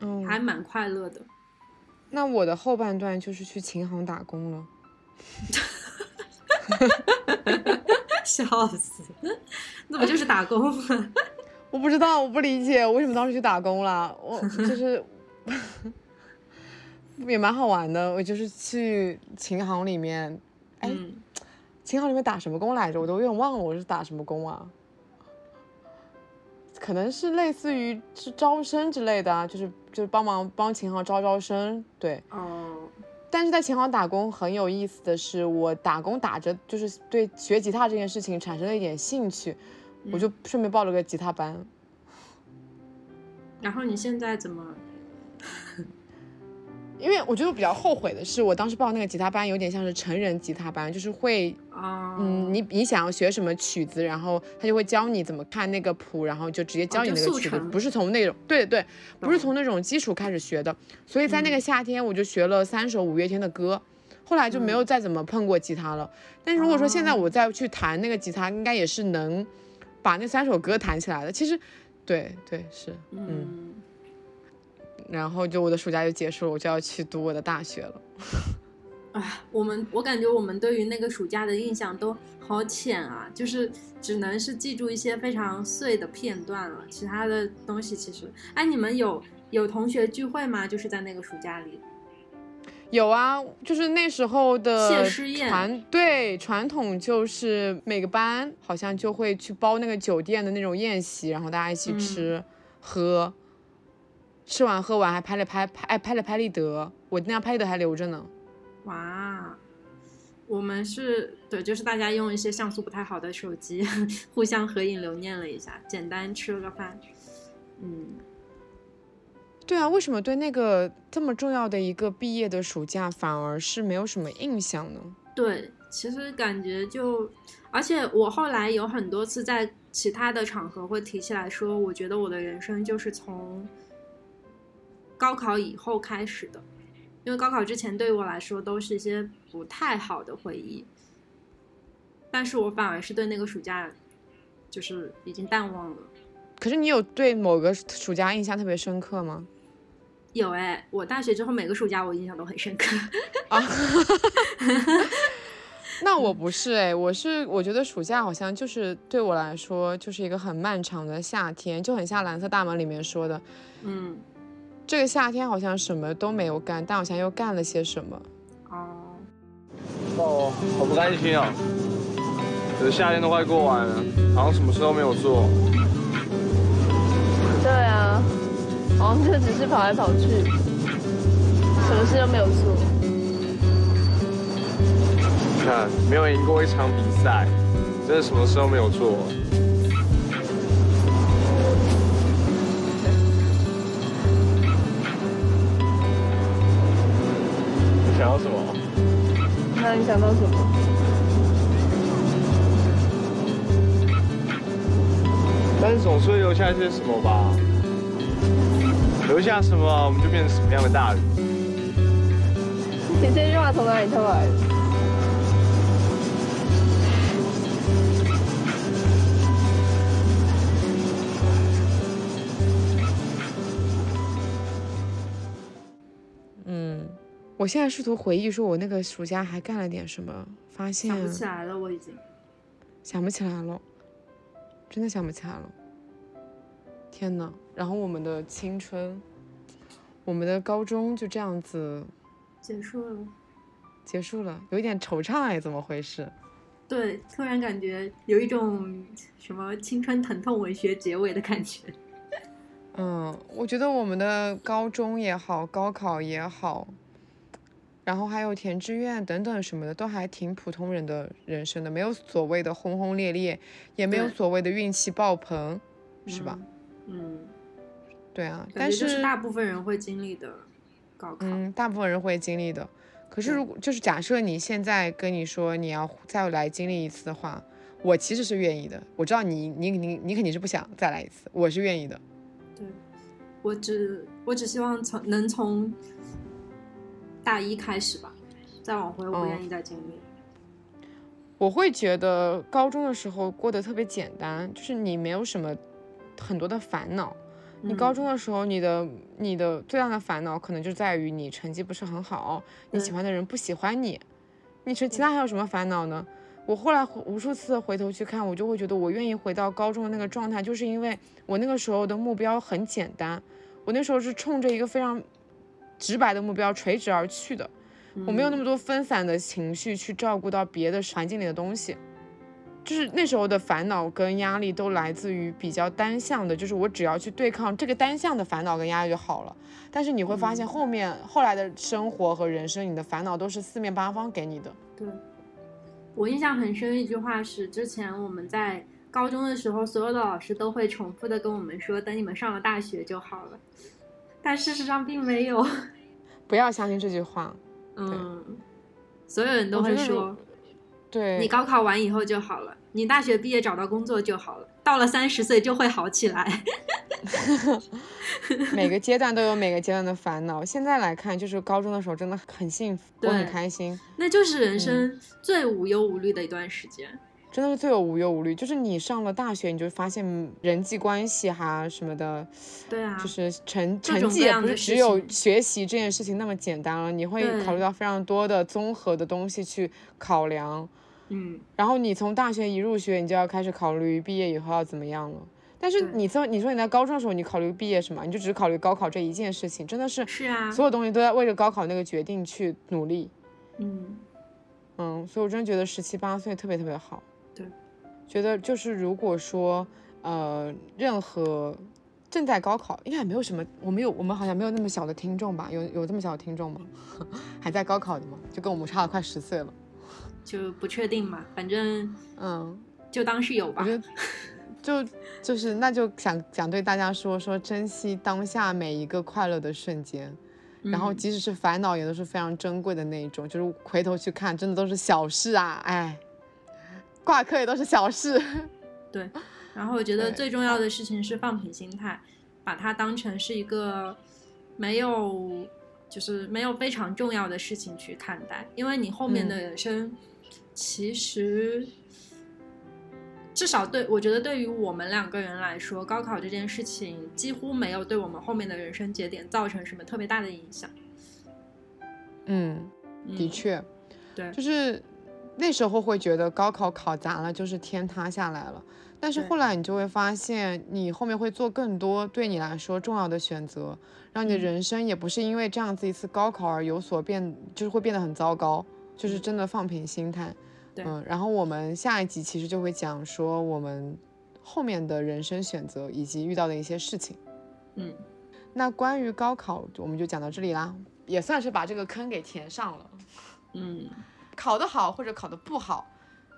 嗯，还蛮快乐的。那我的后半段就是去琴行打工了。<laughs> 笑死，那不就是打工吗？<laughs> 我不知道，我不理解我为什么当时去打工了。我 <laughs> 就是也蛮好玩的，我就是去琴行里面，哎，嗯，琴行里面打什么工来着？我都有点忘了我是打什么工啊。可能是类似于是招生之类的啊，就是就是帮忙帮琴行招招生，对。哦，但是在琴行打工很有意思的是，我打工打着就是对学吉他这件事情产生了一点兴趣，我就顺便报了个吉他班。然后你现在怎么？因为我觉得我比较后悔的是，我当时报那个吉他班有点像是成人吉他班，就是会，哦，嗯，你你想要学什么曲子，然后他就会教你怎么看那个谱，然后就直接教你那个曲子，不是从那种对对，不是从那种基础开始学的。所以在那个嗯夏天，我就学了三首五月天的歌，后来就没有再怎么碰过吉他了。但是如果说现在我再去弹那个吉他，应该也是能把那三首歌弹起来的。其实，对对是，嗯。嗯，然后就我的暑假就结束了，我就要去读我的大学了。<laughs> 啊，我们我感觉我们对于那个暑假的印象都好浅啊，就是只能是记住一些非常碎的片段了，其他的东西其实，哎，你们有有同学聚会吗？就是在那个暑假里，有啊，就是那时候的谢师宴传对传统就是每个班好像就会去包那个酒店的那种宴席，然后大家一起嗯吃、喝，吃完喝完还拍了拍拍哎拍了拍立得，我那张拍立得还留着呢。哇，我们是对，就是大家用一些像素不太好的手机互相合影留念了一下，简单吃了个饭，嗯。对啊，为什么对那个这么重要的一个毕业的暑假反而是没有什么印象呢？对，其实感觉就，而且我后来有很多次在其他的场合会提起来说，我觉得我的人生就是从高考以后开始的，因为高考之前对于我来说都是一些不太好的回忆，但是我反而是对那个暑假就是已经淡忘了。可是你有对某个暑假印象特别深刻吗？有哎，我大学之后每个暑假我印象都很深刻。啊 <laughs> 那我不是哎，我是我觉得暑假好像就是对我来说就是一个很漫长的夏天，就很像《蓝色大门》里面说的，嗯，这个夏天好像什么都没有干，但好像又干了些什么。哦，哦，好不甘心啊！可是夏天都快过完了，好像什么事都没有做。对啊，好像就只是跑来跑去，什么事都没有做。你看，没有赢过一场比赛，真的什么事都没有做。想要什么？那你想到什么？但是总是会留下一些什么吧？留下什么，我们就变成什么样的大人。你这句话从哪里偷来的？我现在试图回忆说我那个暑假还干了点什么，发现想不起来了，我已经。想不起来了，真的想不起来了。天呐，然后我们的青春，我们的高中就这样子结束了。结束了，有一点惆怅哎，怎么回事？对，突然感觉有一种什么青春疼痛文学结尾的感觉。<laughs> 嗯，我觉得我们的高中也好，高考也好，然后还有填志愿等等什么的，都还挺普通人的人生的，没有所谓的轰轰烈烈，也没有所谓的运气爆棚，是吧？嗯，对啊，但是大部分人会经历的高考。嗯，大部分人会经历的。可是如果就是假设你现在跟你说你要再来经历一次的话，我其实是愿意的。我知道你你你你肯定是不想再来一次，我是愿意的。对，我只我只希望从能从大一开始吧，再往回我不哦愿意再经历。我会觉得高中的时候过得特别简单，就是你没有什么很多的烦恼。你高嗯中的时候，你的你的最大的烦恼可能就在于你成绩不是很好，你喜欢的人不喜欢你，你是其他还有什么烦恼呢？我后来无数次回头去看，我就会觉得我愿意回到高中的那个状态，就是因为我那个时候的目标很简单，我那时候是冲着一个非常直白的目标垂直而去的，我没有那么多分散的情绪去照顾到别的环境里的东西。就是那时候的烦恼跟压力都来自于比较单向的，就是我只要去对抗这个单向的烦恼跟压力就好了。但是你会发现后面、后来的生活和人生，你的烦恼都是四面八方给你的。对，我印象很深一句话是，之前我们在高中的时候，所有的老师都会重复的跟我们说，等你们上了大学就好了。但事实上并没有，<laughs> 不要相信这句话。嗯，所有人都会说，对，你高考完以后就好了，你大学毕业找到工作就好了，到了三十岁就会好起来。<laughs> 每个阶段都有每个阶段的烦恼。现在来看，就是高中的时候真的很幸福，我很开心，那就是嗯人生最无忧无虑的一段时间。真的是最有无忧无虑。就是你上了大学，你就发现人际关系哈什么的，对啊，就是成成绩也不是只有学习这件事情那么简单了，你会考虑到非常多的综合的东西去考量。嗯，然后你从大学一入学，你就要开始考虑毕业以后要怎么样了。但是你说你说你在高中的时候，你考虑毕业什么？你就只是考虑高考这一件事情，真的是是啊，所有东西都在为了高考那个决定去努力。嗯，嗯，所以我真的觉得十七八岁特别特别好。对，觉得就是如果说呃任何正在高考，应该也没有什么，我们有我们好像没有那么小的听众吧？有有这么小的听众吗？<laughs> 还在高考的吗？就跟我们差了快十岁了。<laughs> 就不确定嘛，反正嗯，就当是有吧。我觉得 <laughs> 就就是那就想想对大家说说珍惜当下每一个快乐的瞬间。然后嗯即使是烦恼，也都是非常珍贵的那一种。就是回头去看，真的都是小事啊！哎，挂科也都是小事。对，然后我觉得最重要的事情是放平心态，把它当成是一个没有，就是没有非常重要的事情去看待，因为你后面的嗯人生，其实至少对我觉得对于我们两个人来说，高考这件事情几乎没有对我们后面的人生节点造成什么特别大的影响。嗯，的嗯，确，对，就是那时候会觉得高考考砸了就是天塌下来了，但是后来你就会发现，你后面会做更多对你来说重要的选择，让你的嗯人生也不是因为这样子一次高考而有所变，就是会变得很糟糕，就是真的放平心态。嗯对嗯，然后我们下一集其实就会讲说我们后面的人生选择以及遇到的一些事情。嗯，那关于高考，我们就讲到这里啦，也算是把这个坑给填上了。嗯，考得好或者考得不好，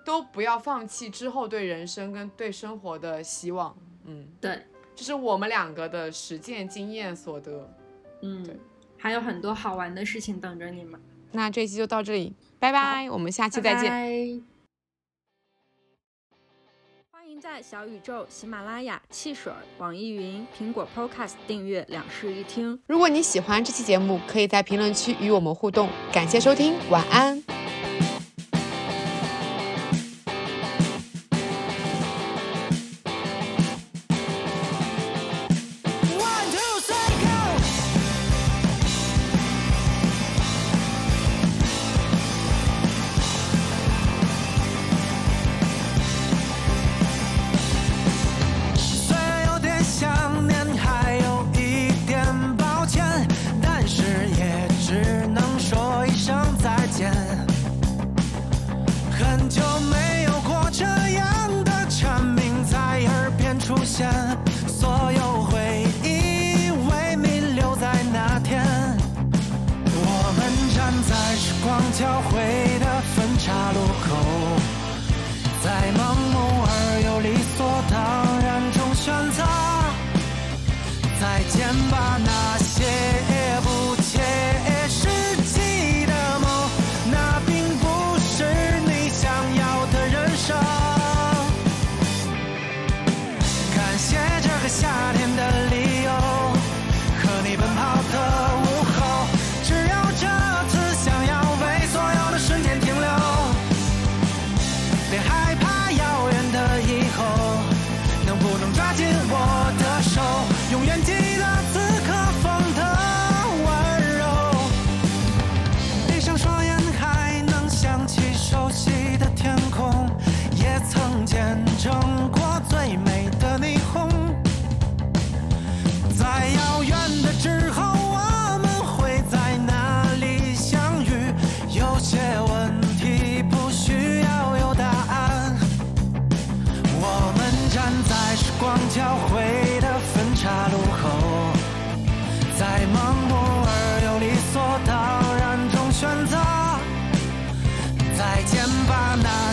都不要放弃之后对人生跟对生活的希望。嗯，对，这是我们两个的实践经验所得。嗯对，还有很多好玩的事情等着你们。那这一期就到这里，拜拜，我们下期再见。拜拜欢迎在小宇宙、喜马拉雅、汽水、网易云、苹果 Podcast 订阅两室一厅。如果你喜欢这期节目，可以在评论区与我们互动。感谢收听，晚安。把